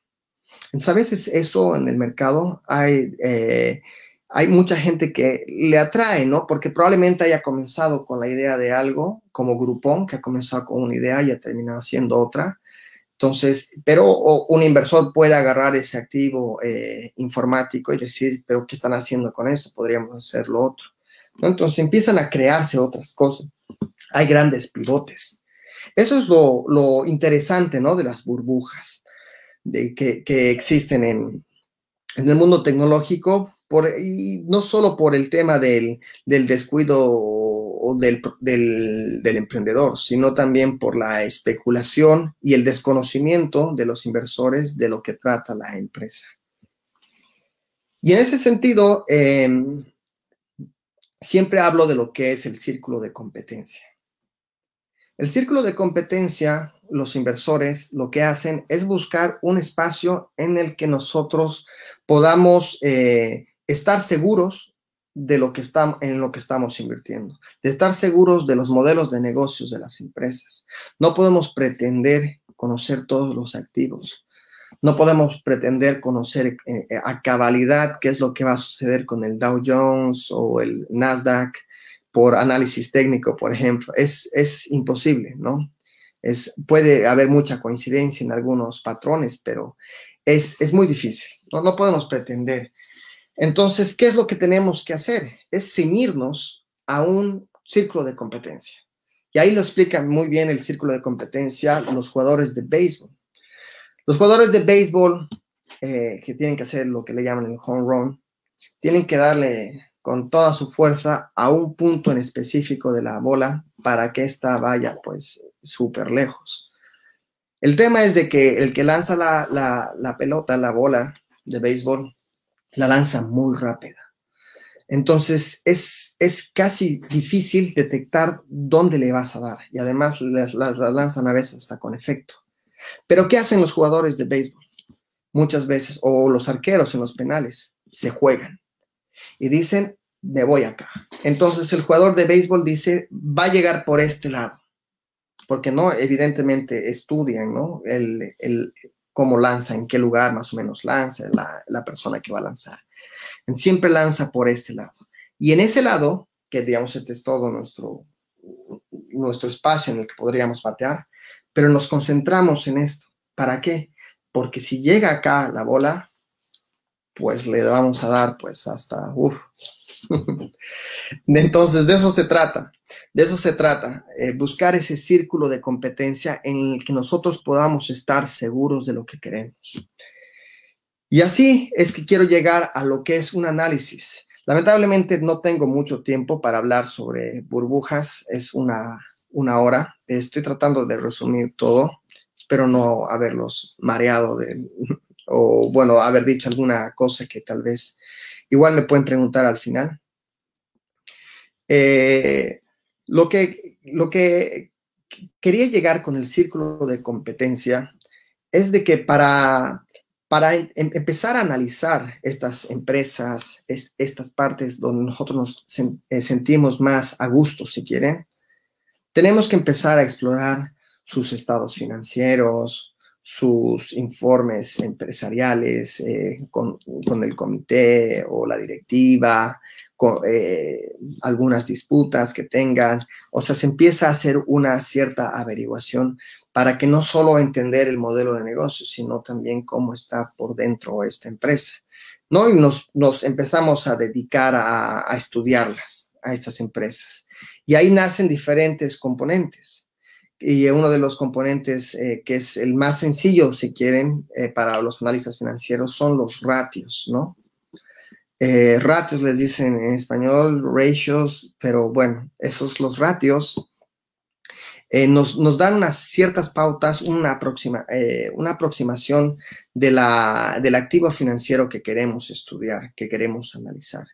Entonces, a veces eso en el mercado hay, eh, hay mucha gente que le atrae, ¿no? Porque probablemente haya comenzado con la idea de algo, como Groupon, que ha comenzado con una idea y ha terminado siendo otra. Entonces, pero un inversor puede agarrar ese activo eh, informático y decir, pero ¿qué están haciendo con eso? Podríamos hacer lo otro. Entonces empiezan a crearse otras cosas. Hay grandes pivotes. Eso es lo, interesante, ¿no? De las burbujas que, existen en, el mundo tecnológico, y no solo por el tema del, descuido del, del, emprendedor, sino también por la especulación y el desconocimiento de los inversores de lo que trata la empresa. Y en ese sentido, em, siempre hablo de lo que es el círculo de competencia. El círculo de competencia, los inversores lo que hacen es buscar un espacio en el que nosotros podamos eh, estar seguros de lo que estamos, en lo que estamos invirtiendo, de estar seguros de los modelos de negocios de las empresas. No podemos pretender conocer todos los activos. No podemos pretender conocer eh, a cabalidad qué es lo que va a suceder con el Dow Jones o el Nasdaq por análisis técnico, por ejemplo, es, es imposible, ¿no? Es, puede haber mucha coincidencia en algunos patrones, pero es, es muy difícil. ¿no? no podemos pretender. Entonces, ¿qué es lo que tenemos que hacer? Es ceñirnos a un círculo de competencia. Y ahí lo explican muy bien el círculo de competencia los jugadores de béisbol. Los jugadores de béisbol eh, que tienen que hacer lo que le llaman el home run, tienen que darle con toda su fuerza a un punto en específico de la bola para que ésta vaya pues súper lejos. El tema es de que el que lanza la, la pelota, la bola de béisbol, la lanza muy rápida. Entonces es, es casi difícil detectar dónde le vas a dar y además las, lanzan a veces hasta con efecto. Pero ¿qué hacen los jugadores de béisbol? Muchas veces, o los arqueros en los penales, se juegan y dicen, me voy acá. Entonces el jugador de béisbol dice, va a llegar por este lado, porque no, evidentemente estudian, ¿no? El, el, cómo lanza, en qué lugar más o menos lanza la, la persona que va a lanzar siempre lanza por este lado. Y en ese lado, que digamos este es todo nuestro, nuestro espacio en el que podríamos batear, pero nos concentramos en esto. ¿Para qué? Porque si llega acá la bola, pues le vamos a dar pues hasta, uff. Entonces, de eso se trata, de eso se trata, eh, buscar ese círculo de competencia en el que nosotros podamos estar seguros de lo que queremos. Y así es que quiero llegar a lo que es un análisis. Lamentablemente no tengo mucho tiempo para hablar sobre burbujas, es una, una hora. Estoy tratando de resumir todo. Espero no haberlos mareado de, o, bueno, haber dicho alguna cosa que tal vez igual me pueden preguntar al final. Eh, lo, que, lo que quería llegar con el círculo de competencia es de que para para em, empezar a analizar estas empresas, estas partes donde nosotros nos eh, sentimos más a gusto, si quieren, tenemos que empezar a explorar sus estados financieros, sus informes empresariales eh, con, el comité o la directiva, con, eh, algunas disputas que tengan. O sea, se empieza a hacer una cierta averiguación para que no solo entender el modelo de negocio, sino también cómo está por dentro esta empresa. ¿no? Y nos, empezamos a dedicar a, estudiarlas, a estas empresas. Y ahí nacen diferentes componentes. Y uno de los componentes eh, que es el más sencillo, si quieren, eh, para los analistas financieros son los ratios, ¿no? Eh, ratios les dicen en español, ratios, pero bueno, esos los ratios eh, nos, dan unas ciertas pautas, una, aproxima, una aproximación de la, del activo financiero que queremos estudiar, que queremos analizar.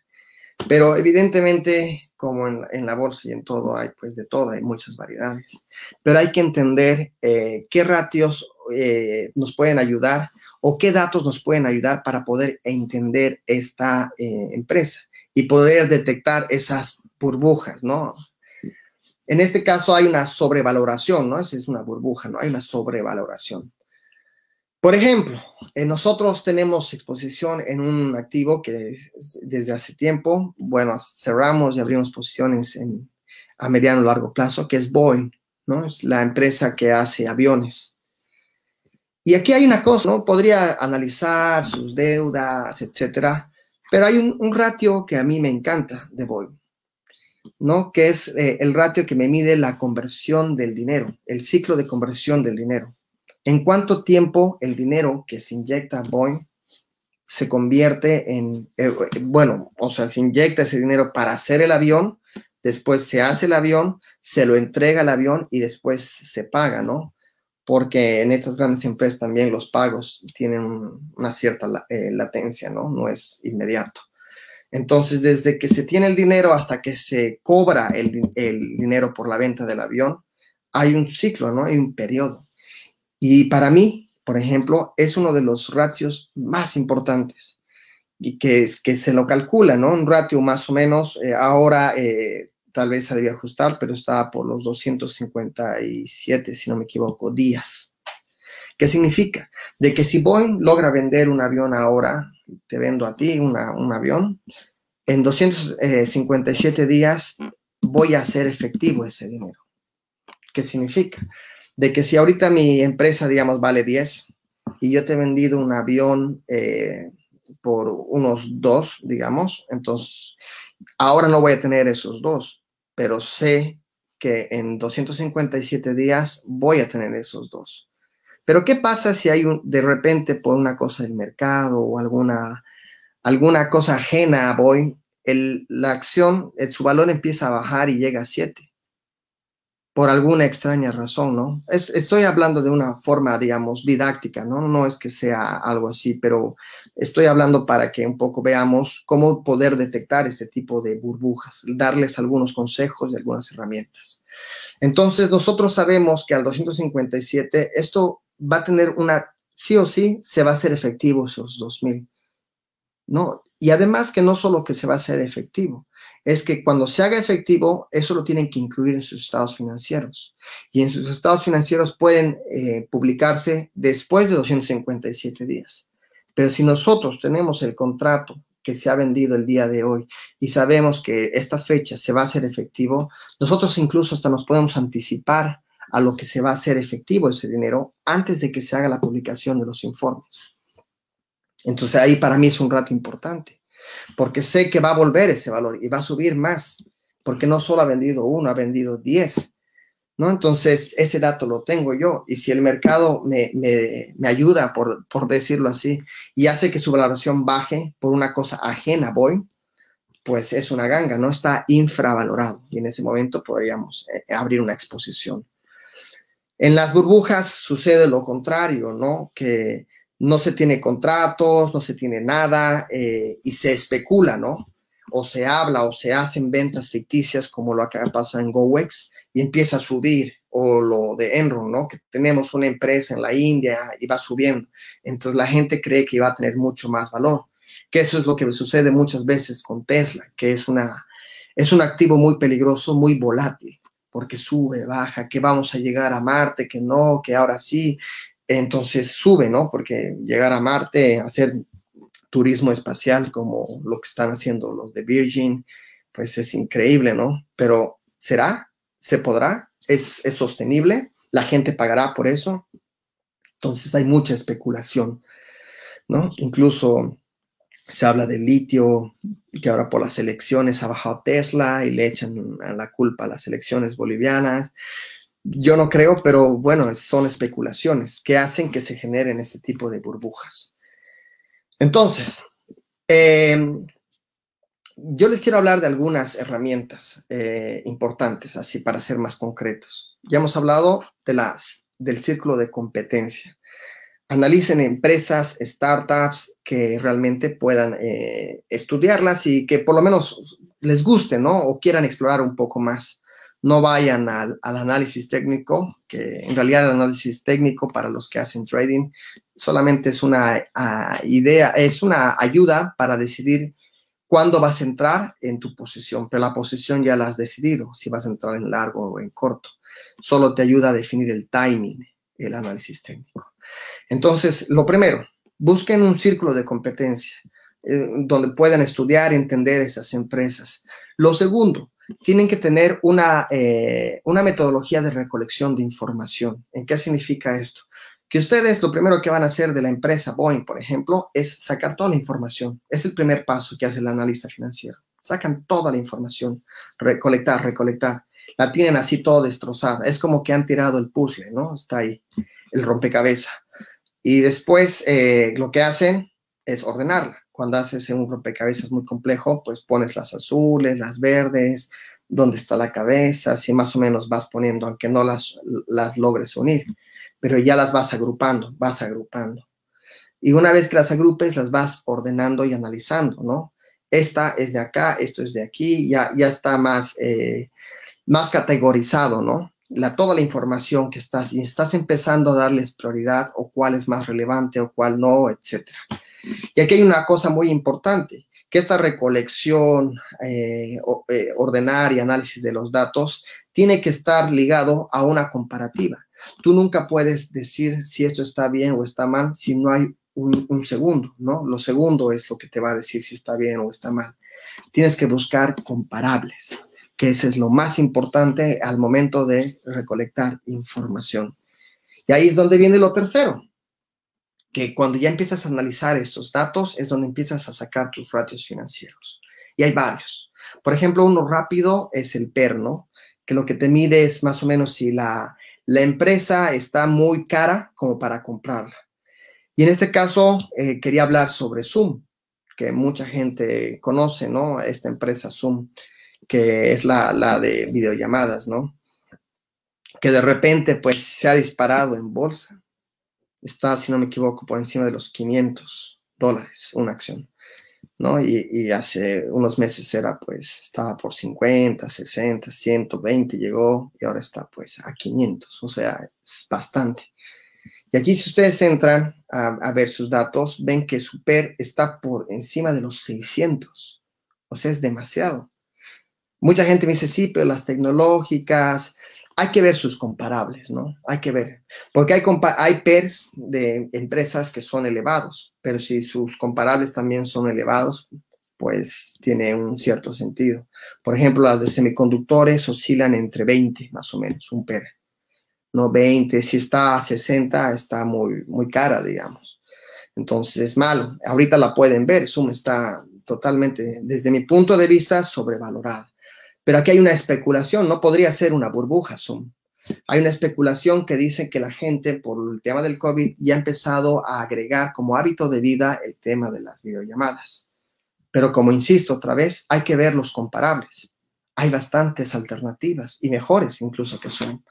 Pero evidentemente, como en, la bolsa y en todo, hay pues de todo, hay muchas variedades. Pero hay que entender eh, qué ratios nos pueden ayudar o qué datos nos pueden ayudar para poder entender esta empresa y poder detectar esas burbujas, ¿no? En este caso hay una sobrevaloración, ¿no? Es una burbuja, ¿no? Hay una sobrevaloración. Por ejemplo, eh, nosotros tenemos exposición en un activo que desde hace tiempo, bueno, cerramos y abrimos posiciones en, a mediano o largo plazo, que es Boeing, ¿no? Es la empresa que hace aviones. Y aquí hay una cosa, ¿no? Podría analizar sus deudas, etcétera, pero hay un, ratio que a mí me encanta de Boeing. ¿no? Que es eh, el ratio que me mide la conversión del dinero, el ciclo de conversión del dinero. En cuánto tiempo el dinero que se inyecta a Boeing se convierte en, eh, bueno, o sea, se inyecta ese dinero para hacer el avión, después se hace el avión, se lo entrega al avión y después se paga, ¿no? Porque en estas grandes empresas también los pagos tienen una cierta eh, latencia, ¿no? No es inmediato. Entonces, desde que se tiene el dinero hasta que se cobra el, dinero por la venta del avión, hay un ciclo, ¿no? Hay un periodo. Y para mí, por ejemplo, es uno de los ratios más importantes y que, se lo calcula, ¿no? Un ratio más o menos, eh, ahora eh, tal vez se debía ajustar, pero está por los 257, si no me equivoco, días. ¿Qué significa? De que si Boeing logra vender un avión ahora, te vendo a ti un avión, en 257 días voy a hacer efectivo ese dinero. ¿Qué significa? De que si ahorita mi empresa, digamos, vale 10 y yo te he vendido un avión eh, por unos 2, digamos, entonces ahora no voy a tener esos dos, pero sé que en 257 días voy a tener esos dos. Pero ¿qué pasa si hay un, de repente por una cosa del mercado o alguna, alguna cosa ajena a Boeing, el, la acción, su valor empieza a bajar y llega a 7? Por alguna extraña razón, ¿no? estoy hablando de una forma, digamos, didáctica, ¿no? No es que sea algo así, pero estoy hablando para que un poco veamos cómo poder detectar este tipo de burbujas, darles algunos consejos y algunas herramientas. Entonces, nosotros sabemos que al 257 esto va a tener una, sí o sí, se va a hacer efectivo esos 2000, ¿no? Y además que no solo que se va a hacer efectivo, es que cuando se haga efectivo, eso lo tienen que incluir en sus estados financieros. Y en sus estados financieros pueden eh, publicarse después de 257 días. Pero si nosotros tenemos el contrato que se ha vendido el día de hoy y sabemos que esta fecha se va a hacer efectivo, nosotros incluso hasta nos podemos anticipar a lo que se va a hacer efectivo ese dinero antes de que se haga la publicación de los informes. Entonces ahí para mí es un rato importante porque sé que va a volver ese valor y va a subir más, porque no solo ha vendido uno, ha vendido diez. ¿No? Entonces, ese dato lo tengo yo. Y si el mercado me, ayuda, por, decirlo así, y hace que su valoración baje por una cosa ajena voy, pues es una ganga, no está infravalorado. Y en ese momento podríamos eh, abrir una exposición. En las burbujas sucede lo contrario, ¿no? Que no se tiene contratos, no se tiene nada eh, y se especula, ¿no? O se habla o se hacen ventas ficticias como lo que pasa en GoWex y empieza a subir o lo de Enron, ¿no? Que tenemos una empresa en la India y va subiendo. Entonces la gente cree que va a tener mucho más valor. Que eso es lo que sucede muchas veces con Tesla, que es una es un activo muy peligroso, muy volátil, porque sube, baja, que vamos a llegar a Marte, que no, que ahora sí, entonces sube, ¿no? Porque llegar a Marte, hacer turismo espacial como lo que están haciendo los de Virgin, pues es increíble, ¿no? Pero ¿será? ¿Se podrá? ¿Es, es sostenible? ¿La gente pagará por eso? Entonces hay mucha especulación, ¿no? Incluso se habla del litio, que ahora por las elecciones ha bajado Tesla y le echan la culpa a las elecciones bolivianas. Yo no creo, pero bueno, son especulaciones que hacen que se generen este tipo de burbujas. Entonces, em, yo les quiero hablar de algunas herramientas eh, importantes, así para ser más concretos. Ya hemos hablado de las, del círculo de competencia. Analicen empresas, startups que realmente puedan eh, estudiarlas y que por lo menos les guste, ¿no? O quieran explorar un poco más no vayan al, análisis técnico, que en realidad el análisis técnico para los que hacen trading solamente es una ah, idea, es una ayuda para decidir cuándo vas a entrar en tu posición, pero la posición ya la has decidido, si vas a entrar en largo o en corto. Solo te ayuda a definir el timing, el análisis técnico. Entonces, lo primero, busquen un círculo de competencia eh, donde puedan estudiar entender esas empresas. Lo segundo, tienen que tener una, eh, una metodología de recolección de información. ¿En qué significa esto? Que ustedes lo primero que van a hacer de la empresa Boeing, por ejemplo, es sacar toda la información. Es el primer paso que hace el analista financiero. Sacan toda la información, recolectar, recolectar. La tienen así todo destrozada. Es como que han tirado el puzzle, ¿no? Está ahí el rompecabezas. Y después eh, lo que hacen es ordenarla cuando haces un rompecabezas muy complejo, pues pones las azules, las verdes, dónde está la cabeza, si más o menos vas poniendo, aunque no las, las logres unir, pero ya las vas agrupando, vas agrupando. Y una vez que las agrupes, las vas ordenando y analizando, ¿no? Esta es de acá, esto es de aquí, ya, ya está más, eh, más categorizado, ¿no? La, toda la información que estás y estás empezando a darles prioridad o cuál es más relevante o cuál no, etcétera. Y aquí hay una cosa muy importante, que esta recolección, eh, eh, ordenar y análisis de los datos tiene que estar ligado a una comparativa. Tú nunca puedes decir si esto está bien o está mal si no hay un, un, segundo, ¿no? Lo segundo es lo que te va a decir si está bien o está mal. Tienes que buscar comparables, que ese es lo más importante al momento de recolectar información. Y ahí es donde viene lo tercero, que cuando ya empiezas a analizar estos datos es donde empiezas a sacar tus ratios financieros. Y hay varios. Por ejemplo, uno rápido es el PER, ¿no? Que lo que te mide es más o menos si la, la empresa está muy cara como para comprarla. Y en este caso eh, quería hablar sobre Zoom, que mucha gente conoce, ¿no? Esta empresa Zoom, que es la, la de videollamadas, ¿no? Que de repente pues se ha disparado en bolsa está, si no me equivoco, por encima de los 500 dólares una acción, ¿no? Y, hace unos meses era, pues, estaba por 50, 60, 120 llegó y ahora está, pues, a 500, o sea, es bastante. Y aquí si ustedes entran a, a ver sus datos, ven que su PER está por encima de los 600, o sea, es demasiado. Mucha gente me dice, sí, pero las tecnológicas, hay que ver sus comparables, ¿no? Hay que ver, porque hay, hay PERS de empresas que son elevados, pero si sus comparables también son elevados, pues tiene un cierto sentido. Por ejemplo, las de semiconductores oscilan entre 20, más o menos, un PER. No 20, si está a 60, está muy, muy cara, digamos. Entonces es malo. Ahorita la pueden ver, Zoom está totalmente, desde mi punto de vista, sobrevalorada. Pero aquí hay una especulación, no podría ser una burbuja Zoom. Hay una especulación que dice que la gente por el tema del COVID ya ha empezado a agregar como hábito de vida el tema de las videollamadas. Pero como insisto otra vez, hay que ver los comparables. Hay bastantes alternativas y mejores incluso que Zoom.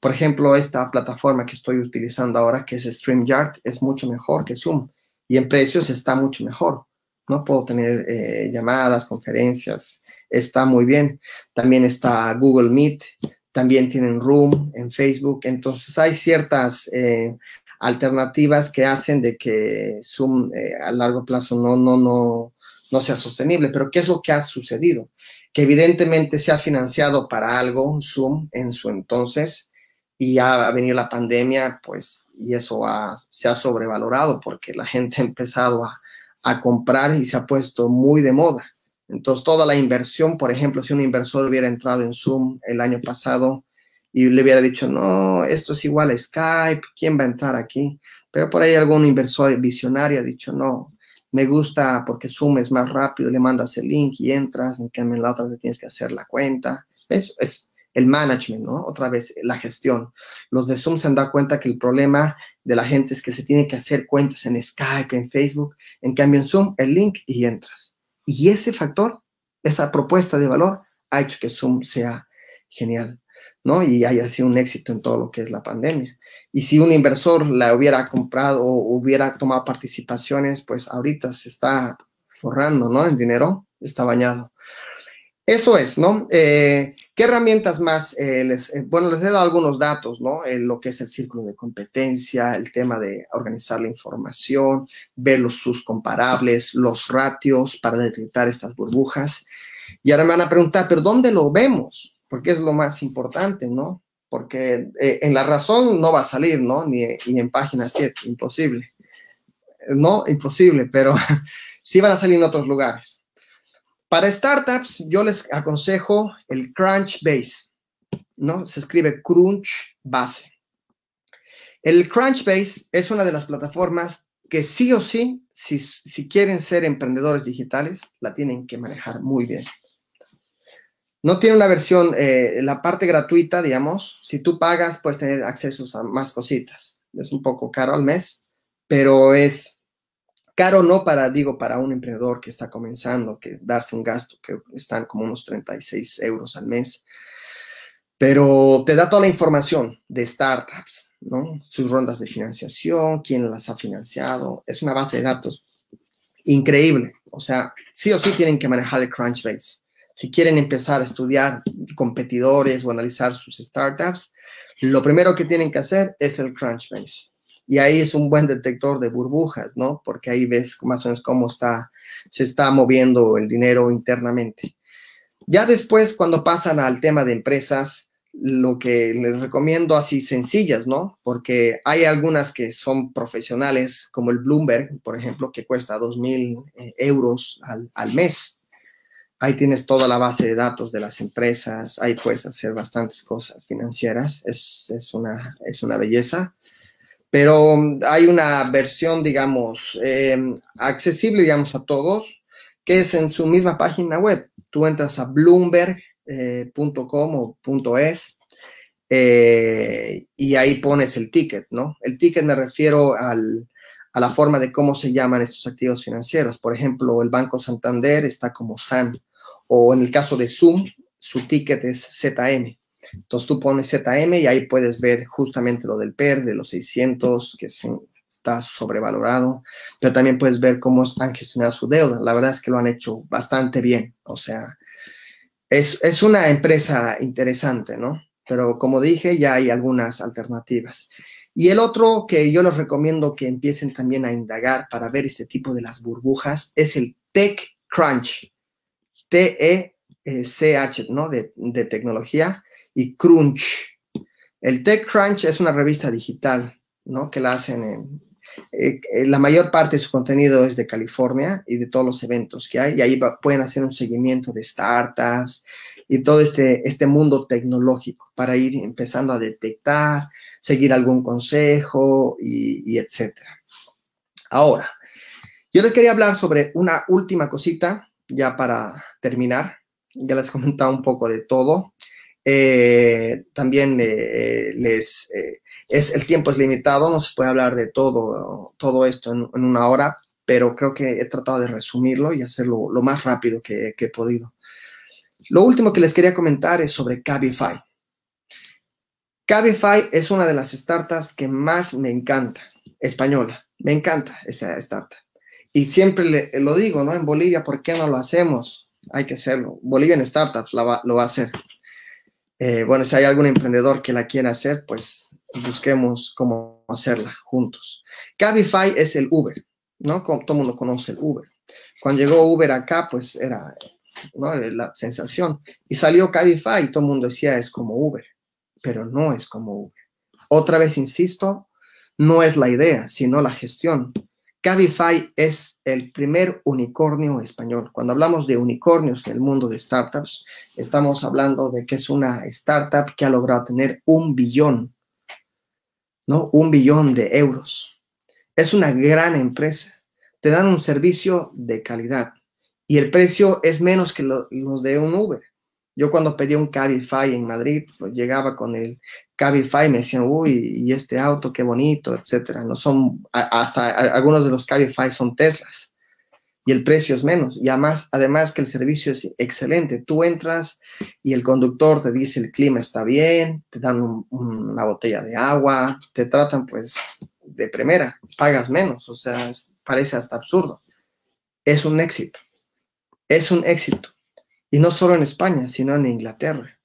Por ejemplo, esta plataforma que estoy utilizando ahora, que es StreamYard, es mucho mejor que Zoom y en precios está mucho mejor. No puedo tener eh, llamadas, conferencias, está muy bien. También está Google Meet, también tienen Room en Facebook. Entonces hay ciertas eh, alternativas que hacen de que Zoom eh, a largo plazo no, no, no, no sea sostenible. Pero ¿qué es lo que ha sucedido? Que evidentemente se ha financiado para algo Zoom en su entonces y ya ha venido la pandemia, pues, y eso se ha sobrevalorado porque la gente ha empezado a, a comprar y se ha puesto muy de moda. Entonces, toda la inversión, por ejemplo, si un inversor hubiera entrado en Zoom el año pasado y le hubiera dicho, no, esto es igual a Skype, ¿quién va a entrar aquí? Pero por ahí algún inversor visionario ha dicho, no, me gusta porque Zoom es más rápido, le mandas el link y entras, en cambio en la otra te tienes que hacer la cuenta. Eso es el management, ¿no? Otra vez, la gestión. Los de Zoom se han dado cuenta que el problema de la gente es que se tiene que hacer cuentas en Skype, en Facebook, en cambio en Zoom, el link y entras. Y ese factor, esa propuesta de valor, ha hecho que Zoom sea genial, ¿no? Y haya sido un éxito en todo lo que es la pandemia. Y si un inversor la hubiera comprado o hubiera tomado participaciones, pues ahorita se está forrando, ¿no? En dinero, está bañado. Eso es, ¿no? Eh, ¿Qué herramientas más? Eh, les, eh, bueno, les he dado algunos datos, ¿no? lo que es el círculo de competencia, el tema de organizar la información, ver los sus comparables, los ratios para detectar estas burbujas. Y ahora me van a preguntar, ¿pero dónde lo vemos? Porque es lo más importante, ¿no? Porque en la razón no va a salir, ¿no? Ni, ni en página 7, imposible. No, imposible, pero sí van a salir en otros lugares. Para startups, yo les aconsejo el Crunchbase, ¿no? Se escribe Crunchbase. El Crunchbase es una de las plataformas que sí o sí, si, quieren ser emprendedores digitales, la tienen que manejar muy bien. No tiene una versión, eh, la parte gratuita, digamos, si tú pagas, puedes tener acceso a más cositas. Es un poco caro al mes, pero es Caro no para, digo, para un emprendedor que está comenzando, que darse un gasto que están como unos 36 euros al mes. Pero te da toda la información de startups, ¿no? Sus rondas de financiación, quién las ha financiado. Es una base de datos increíble. O sea, sí o sí tienen que manejar el Crunchbase. Si quieren empezar a estudiar competidores o analizar sus startups, lo primero que tienen que hacer es el Crunchbase. Y ahí es un buen detector de burbujas, ¿no? Porque ahí ves más o menos cómo está, se está moviendo el dinero internamente. Ya después, cuando pasan al tema de empresas, lo que les recomiendo así sencillas, ¿no? Porque hay algunas que son profesionales, como el Bloomberg, por ejemplo, que cuesta 2.000 eh, euros al, al, mes. Ahí tienes toda la base de datos de las empresas, ahí puedes hacer bastantes cosas financieras, es, es, una, es una belleza. Pero hay una versión, digamos, em, accesible, digamos, a todos, que es en su misma página web. Tú entras a bloomberg.com eh, .es eh, y ahí pones el ticket, ¿no? El ticket me refiero al, a la forma de cómo se llaman estos activos financieros. Por ejemplo, el Banco Santander está como SAN, o en el caso de Zoom, su ticket es ZM. Entonces tú pones ZM y ahí puedes ver justamente lo del PER de los 600, que está sobrevalorado, pero también puedes ver cómo han gestionado su deuda. La verdad es que lo han hecho bastante bien. O sea, es, es una empresa interesante, ¿no? pero como dije, ya hay algunas alternativas. Y el otro que yo les recomiendo que empiecen también a indagar para ver este tipo de las burbujas es el TechCrunch, T-E-C-H, ¿no? De, de, tecnología, y Crunch. El TechCrunch es una revista digital, ¿no? Que la hacen en, eh, la mayor parte de su contenido es de California y de todos los eventos que hay, y ahí pueden hacer un seguimiento de startups y todo este, este mundo tecnológico para ir empezando a detectar, seguir algún consejo y, y etcétera. Ahora, yo les quería hablar sobre una última cosita, ya para terminar. Ya les he comentado un poco de todo. Eh, también eh, les eh, es el tiempo es limitado, no se puede hablar de todo, todo esto en, una hora, pero creo que he tratado de resumirlo y hacerlo lo más rápido que, he podido. Lo último que les quería comentar es sobre Cabify. Cabify es una de las startups que más me encanta, española. Me encanta esa startup. Y siempre le, lo digo, ¿no? En Bolivia, ¿por qué no lo hacemos? Hay que hacerlo. Bolivia en Startups lo va a hacer. Eh, bueno, si hay algún emprendedor que la quiera hacer, pues busquemos cómo hacerla juntos. Cabify es el Uber, ¿no? Como todo el mundo conoce el Uber. Cuando llegó Uber acá, pues era la sensación. Y salió Cabify y todo el mundo decía es como Uber, pero no es como Uber. Otra vez insisto, no es la idea, sino la gestión. Cabify es el primer unicornio español. Cuando hablamos de unicornios en el mundo de startups, estamos hablando de que es una startup que ha logrado tener un billón, ¿no? Un billón de euros. Es una gran empresa. Te dan un servicio de calidad y el precio es menos que los de un Uber. Yo cuando pedí un Cabify en Madrid, pues llegaba con el Cabify, me decían, uy, y este auto, qué bonito, etcétera. No son, hasta algunos de los Cabify son Teslas y el precio es menos. Y además, además que el servicio es excelente. Tú entras y el conductor te dice el clima está bien, te dan una botella de agua, te tratan pues de primera, pagas menos, o sea, parece hasta absurdo. Es un éxito es un éxito. Y no solo en España, sino en Inglaterra.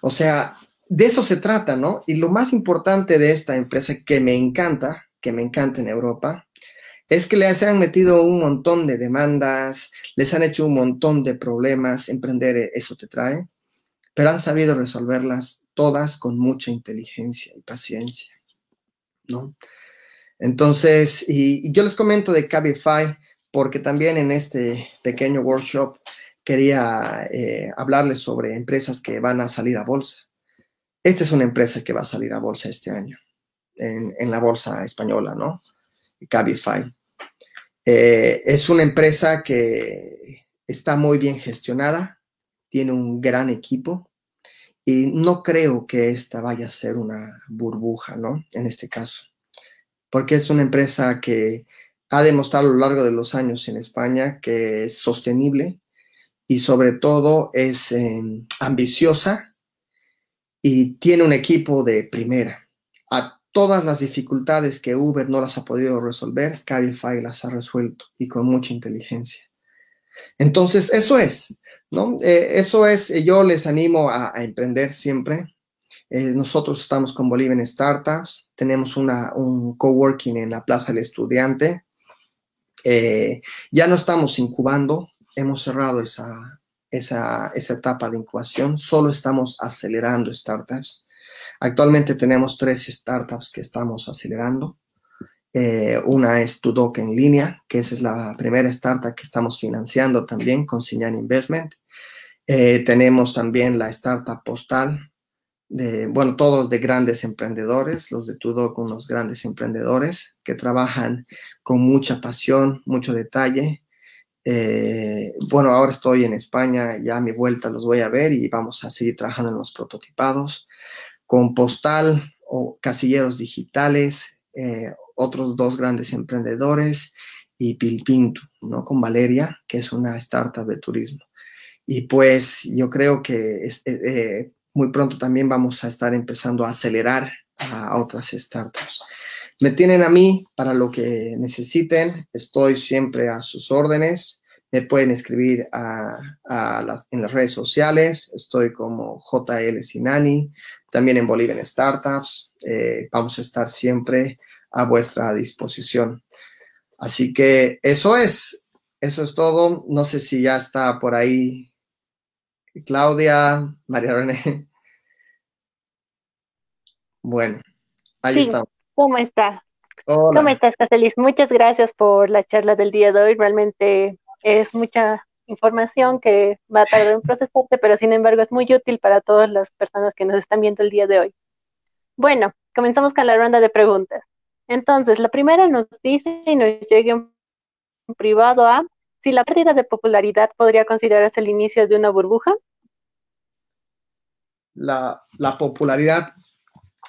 O sea, de eso se trata, ¿no? Y lo más importante de esta empresa que me encanta, que me encanta en Europa, es que les han metido un montón de demandas, les han hecho un montón de problemas, emprender e, eso te trae, pero han sabido resolverlas todas con mucha inteligencia y paciencia, ¿no? Entonces, y, y yo les comento de Cabify porque también en este pequeño workshop quería eh, hablarles sobre empresas que van a salir a bolsa. Esta es una empresa que va a salir a bolsa este año, en, la bolsa española, ¿no? Cabify. Eh, es una empresa que está muy bien gestionada, tiene un gran equipo y no creo que esta vaya a ser una burbuja, ¿no? En este caso, porque es una empresa que ha demostrado a lo largo de los años en España que es sostenible y sobre todo es em, ambiciosa y tiene un equipo de primera. A todas las dificultades que Uber no las ha podido resolver, Cabify las ha resuelto y con mucha inteligencia. Entonces, eso es, ¿no? Eh, eso es, eh, yo les animo a, emprender siempre. Eh, nosotros estamos con Bolivian Startups, tenemos una, un coworking en la Plaza del Estudiante, ya no estamos incubando, hemos cerrado esa, esa, etapa de incubación, solo estamos acelerando startups. Actualmente tenemos tres startups que estamos acelerando. Eh, una es Tudoc en línea, que esa es la primera startup que estamos financiando también con Signan Investment. Eh, tenemos también la startup postal, de, bueno, todos de grandes emprendedores, los de Tudor, unos grandes emprendedores que trabajan con mucha pasión, mucho detalle. Eh, bueno, ahora estoy en España, ya a mi vuelta los voy a ver y vamos a seguir trabajando en los prototipados con Postal o Casilleros Digitales, eh, otros dos grandes emprendedores y Pilpintu, ¿no? Con Valeria, que es una startup de turismo. Y pues yo creo que eh, muy pronto también vamos a estar empezando a acelerar a otras startups. Me tienen a mí para lo que necesiten, estoy siempre a sus órdenes. Me pueden escribir a, en las redes sociales, estoy como JL Sinani, también en Bolivian Startups. Eh, vamos a estar siempre a vuestra disposición. Así que eso es, eso es todo. No sé si ya está por ahí Claudia, María René. Bueno, ahí estamos. ¿Cómo está? ¿Cómo estás, Caselis? Muchas gracias por la charla del día de hoy. Realmente es mucha información que va a tardar en procesarte, pero sin embargo es muy útil para todas las personas que nos están viendo el día de hoy. Bueno, comenzamos con la ronda de preguntas. Entonces, la primera nos dice y nos llega en privado a si la pérdida de popularidad podría considerarse el inicio de una burbuja. La, la popularidad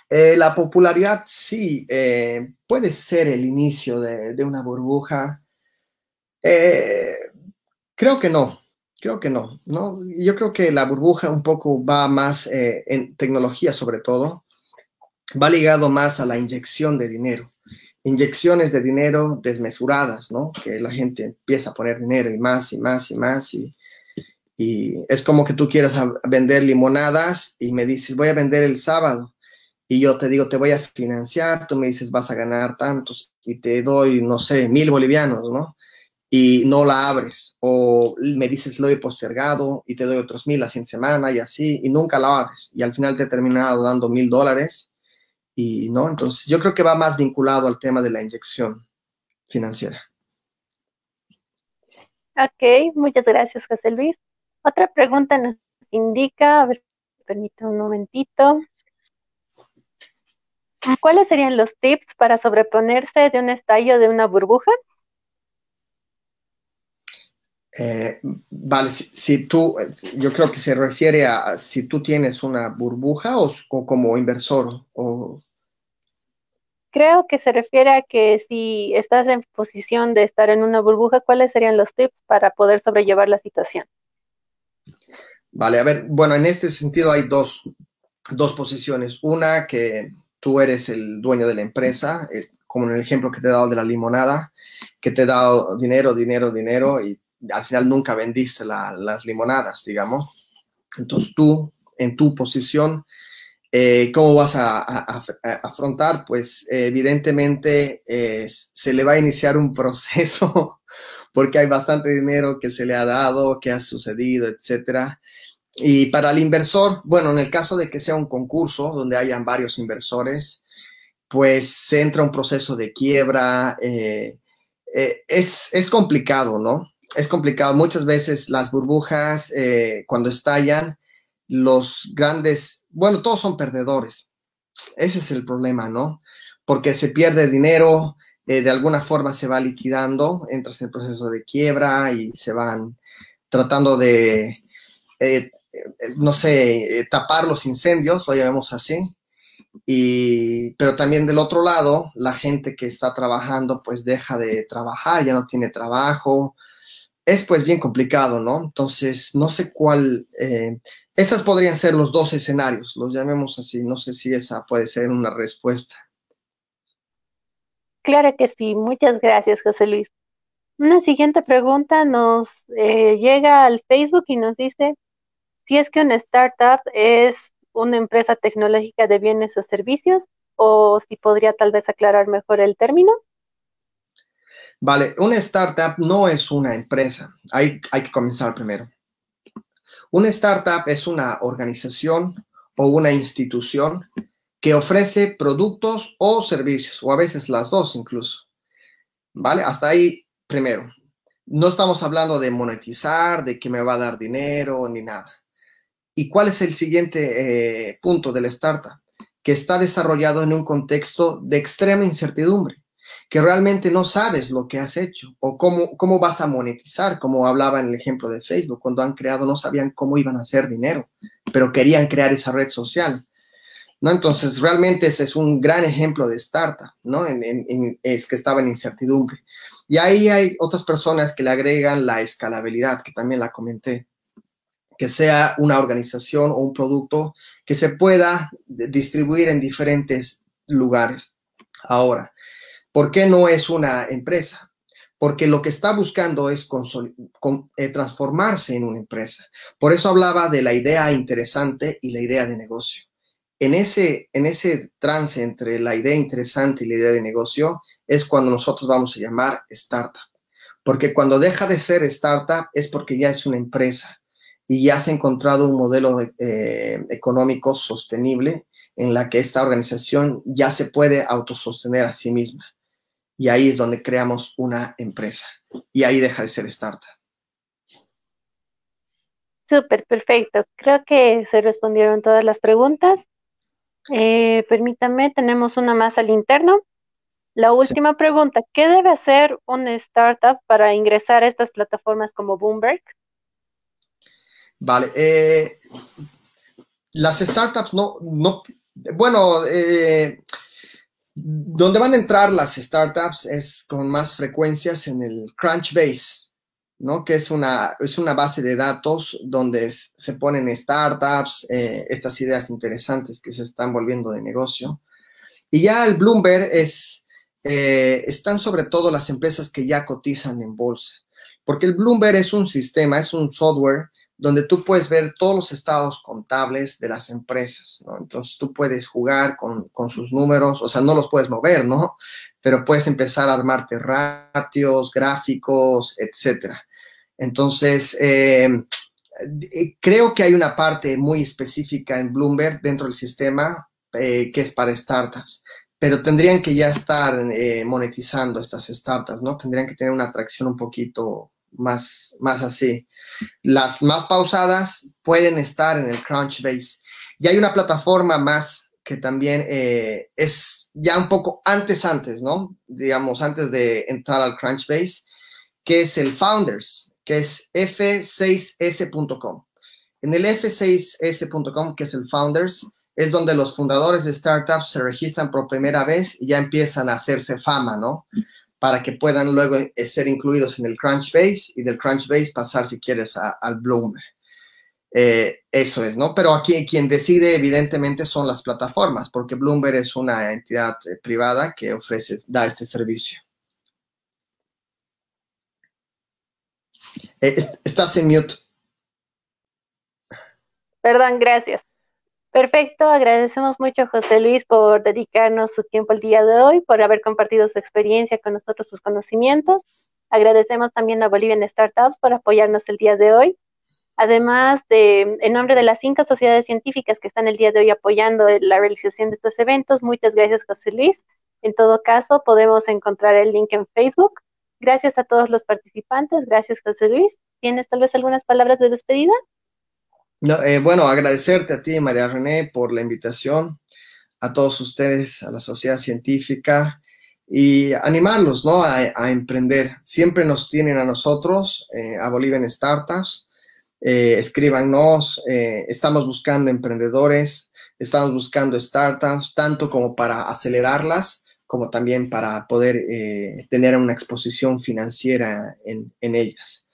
eh, la popularidad sí eh, puede ser el inicio de, una burbuja. Eh, creo que no, creo que no, no. Yo creo que la burbuja un poco va más en tecnología sobre todo, va ligado más a la inyección de dinero. Inyecciones de dinero desmesuradas, ¿no? Que la gente empieza a poner dinero y más y más y más y, y es como que tú quieras vender limonadas y me dices, voy a vender el sábado y yo te digo, te voy a financiar, tú me dices, vas a ganar tantos y te doy, no sé, mil bolivianos, ¿no? Y no la abres. O me dices, lo he postergado y te doy otros mil a 100 semana y así, y nunca la abres. Y al final te he terminado dando mil dólares. Y, ¿no? Entonces, yo creo que va más vinculado al tema de la inyección financiera. Ok, muchas gracias, José Luis. Otra pregunta nos indica, a ver, permítame un momentito. ¿Cuáles serían los tips para sobreponerse de un estallo de una burbuja? Eh, vale, si, tú, yo creo que se refiere a si tú tienes una burbuja o, como inversor. O... Creo que se refiere a que si estás en posición de estar en una burbuja, ¿cuáles serían los tips para poder sobrellevar la situación? Vale, a ver, bueno, en este sentido hay dos, dos posiciones. Una que tú eres el dueño de la empresa, como en el ejemplo que te he dado de la limonada, que te he dado dinero, dinero, dinero y al final nunca vendiste las limonadas, digamos. Entonces tú, en tu posición, eh, ¿cómo vas a, afrontar? Pues evidentemente eh, se le va a iniciar un proceso porque hay bastante dinero que se le ha dado, que ha sucedido, etcétera. Y para el inversor, bueno, en el caso de que sea un concurso donde hayan varios inversores, pues se entra un proceso de quiebra. Eh, eh, es, complicado, ¿no? Es complicado. Muchas veces las burbujas, eh, cuando estallan, los grandes, bueno, todos son perdedores. Ese es el problema, ¿no? Porque se pierde dinero, de alguna forma se va liquidando, entras en el proceso de quiebra y se van tratando de no sé, eh, tapar los incendios, lo llamemos así. Y, pero también del otro lado, la gente que está trabajando pues deja de trabajar, ya no tiene trabajo. Es pues bien complicado, ¿no? Entonces, no sé cuál, eh, esas podrían ser los dos escenarios, los llamemos así, no sé si esa puede ser una respuesta. Claro que sí, muchas gracias, José Luis. Una siguiente pregunta nos llega al Facebook y nos dice, si es que una startup es una empresa tecnológica de bienes o servicios, o si podría tal vez aclarar mejor el término. Vale, una startup no es una empresa. Hay, hay que comenzar primero. Una startup es una organización o una institución que ofrece productos o servicios, o a veces las dos incluso. ¿Vale? Hasta ahí primero. No estamos hablando de monetizar, de que me va a dar dinero ni nada ¿Y cuál es el siguiente eh, punto de la startup? Que está desarrollado en un contexto de extrema incertidumbre, que realmente no sabes lo que has hecho o cómo, cómo vas a monetizar, como hablaba en el ejemplo de Facebook, cuando han creado no sabían cómo iban a hacer dinero, pero querían crear esa red social. ¿no? Entonces, realmente ese es un gran ejemplo de startup, ¿no? es que estaba en incertidumbre. Y ahí hay otras personas que le agregan la escalabilidad, que también la comenté, que sea una organización o un producto que se pueda distribuir en diferentes lugares. Ahora, ¿por qué no es una empresa? Porque lo que está buscando es eh, transformarse en una empresa. Por eso hablaba de la idea interesante y la idea de negocio. En ese, en ese trance entre la idea interesante y la idea de negocio, es cuando nosotros vamos a llamar startup. Porque cuando deja de ser startup es porque ya es una empresa y ya se ha encontrado un modelo eh, económico sostenible en la que esta organización ya se puede autosostener a sí misma. Y ahí es donde creamos una empresa. Y ahí deja de ser startup. Súper, perfecto. Creo que se respondieron todas las preguntas. Eh, permítame, tenemos una más al interno. La última pregunta, ¿qué debe hacer una startup para ingresar a estas plataformas como Bloomberg? Vale, eh, las startups no, no bueno, eh, donde van a entrar las startups es con más frecuencias en el Crunchbase, ¿no? Que es una, es una base de datos donde se ponen startups, eh, estas ideas interesantes que se están volviendo de negocio. Y ya el Bloomberg es están sobre todo las empresas que ya cotizan en bolsa. Porque el Bloomberg es un sistema, es un software donde tú puedes ver todos los estados contables de las empresas, ¿no? Entonces tú puedes jugar con, sus números, o sea, no los puedes mover, ¿no? Pero puedes empezar a armarte ratios, gráficos, etcétera. Entonces, eh, creo que hay una parte muy específica en Bloomberg dentro del sistema eh, que es para startups pero tendrían que ya estar eh, monetizando estas startups, ¿no? Tendrían que tener una atracción un poquito más, más así. Las más pausadas pueden estar en el Crunchbase. Y hay una plataforma más que también eh, es ya un poco antes, antes, ¿no? Digamos, antes de entrar al Crunchbase, que es el Founders, que es f6s.com. En el f6s.com, que es el Founders, es donde los fundadores de startups se registran por primera vez y ya empiezan a hacerse fama, ¿no? Para que puedan luego eh, ser incluidos en el Crunchbase y del Crunchbase pasar, si quieres, al Bloomberg. Eh, eso es, ¿no? Pero aquí quien decide, evidentemente, son las plataformas, porque Bloomberg es una entidad eh, privada que ofrece, da este servicio. estás en mute. Perdón, gracias. Perfecto, agradecemos mucho a José Luis por dedicarnos su tiempo el día de hoy, por haber compartido su experiencia con nosotros, sus conocimientos. Agradecemos también a Bolivian Startups por apoyarnos el día de hoy. Además de, en nombre de las cinco sociedades científicas que están el día de hoy apoyando la realización de estos eventos, muchas gracias José Luis. En todo caso, podemos encontrar el link en Facebook. Gracias a todos los participantes. Gracias José Luis. ¿Tienes tal vez algunas palabras de despedida? No, eh, bueno, agradecerte a ti, María René, por la invitación, a todos ustedes, a la sociedad científica y animarlos ¿no? a, emprender. Siempre nos tienen a nosotros, eh, a Bolivian Startups. Eh, escríbanos, eh, estamos buscando emprendedores, estamos buscando startups, tanto como para acelerarlas, como también para poder tener una exposición financiera en ellas.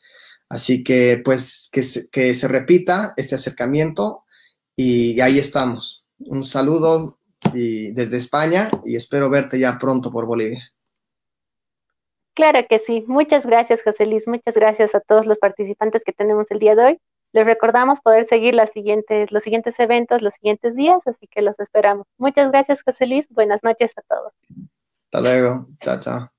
Así que pues que se, repita este acercamiento y, ahí estamos. Un saludo desde España y espero verte ya pronto por Bolivia. Claro que sí. Muchas gracias, José Luis. Muchas gracias a todos los participantes que tenemos el día de hoy. Les recordamos poder seguir las siguientes, los siguientes eventos los siguientes días, así que los esperamos. Muchas gracias, José Luis. Buenas noches a todos. Hasta luego. Chao, chao.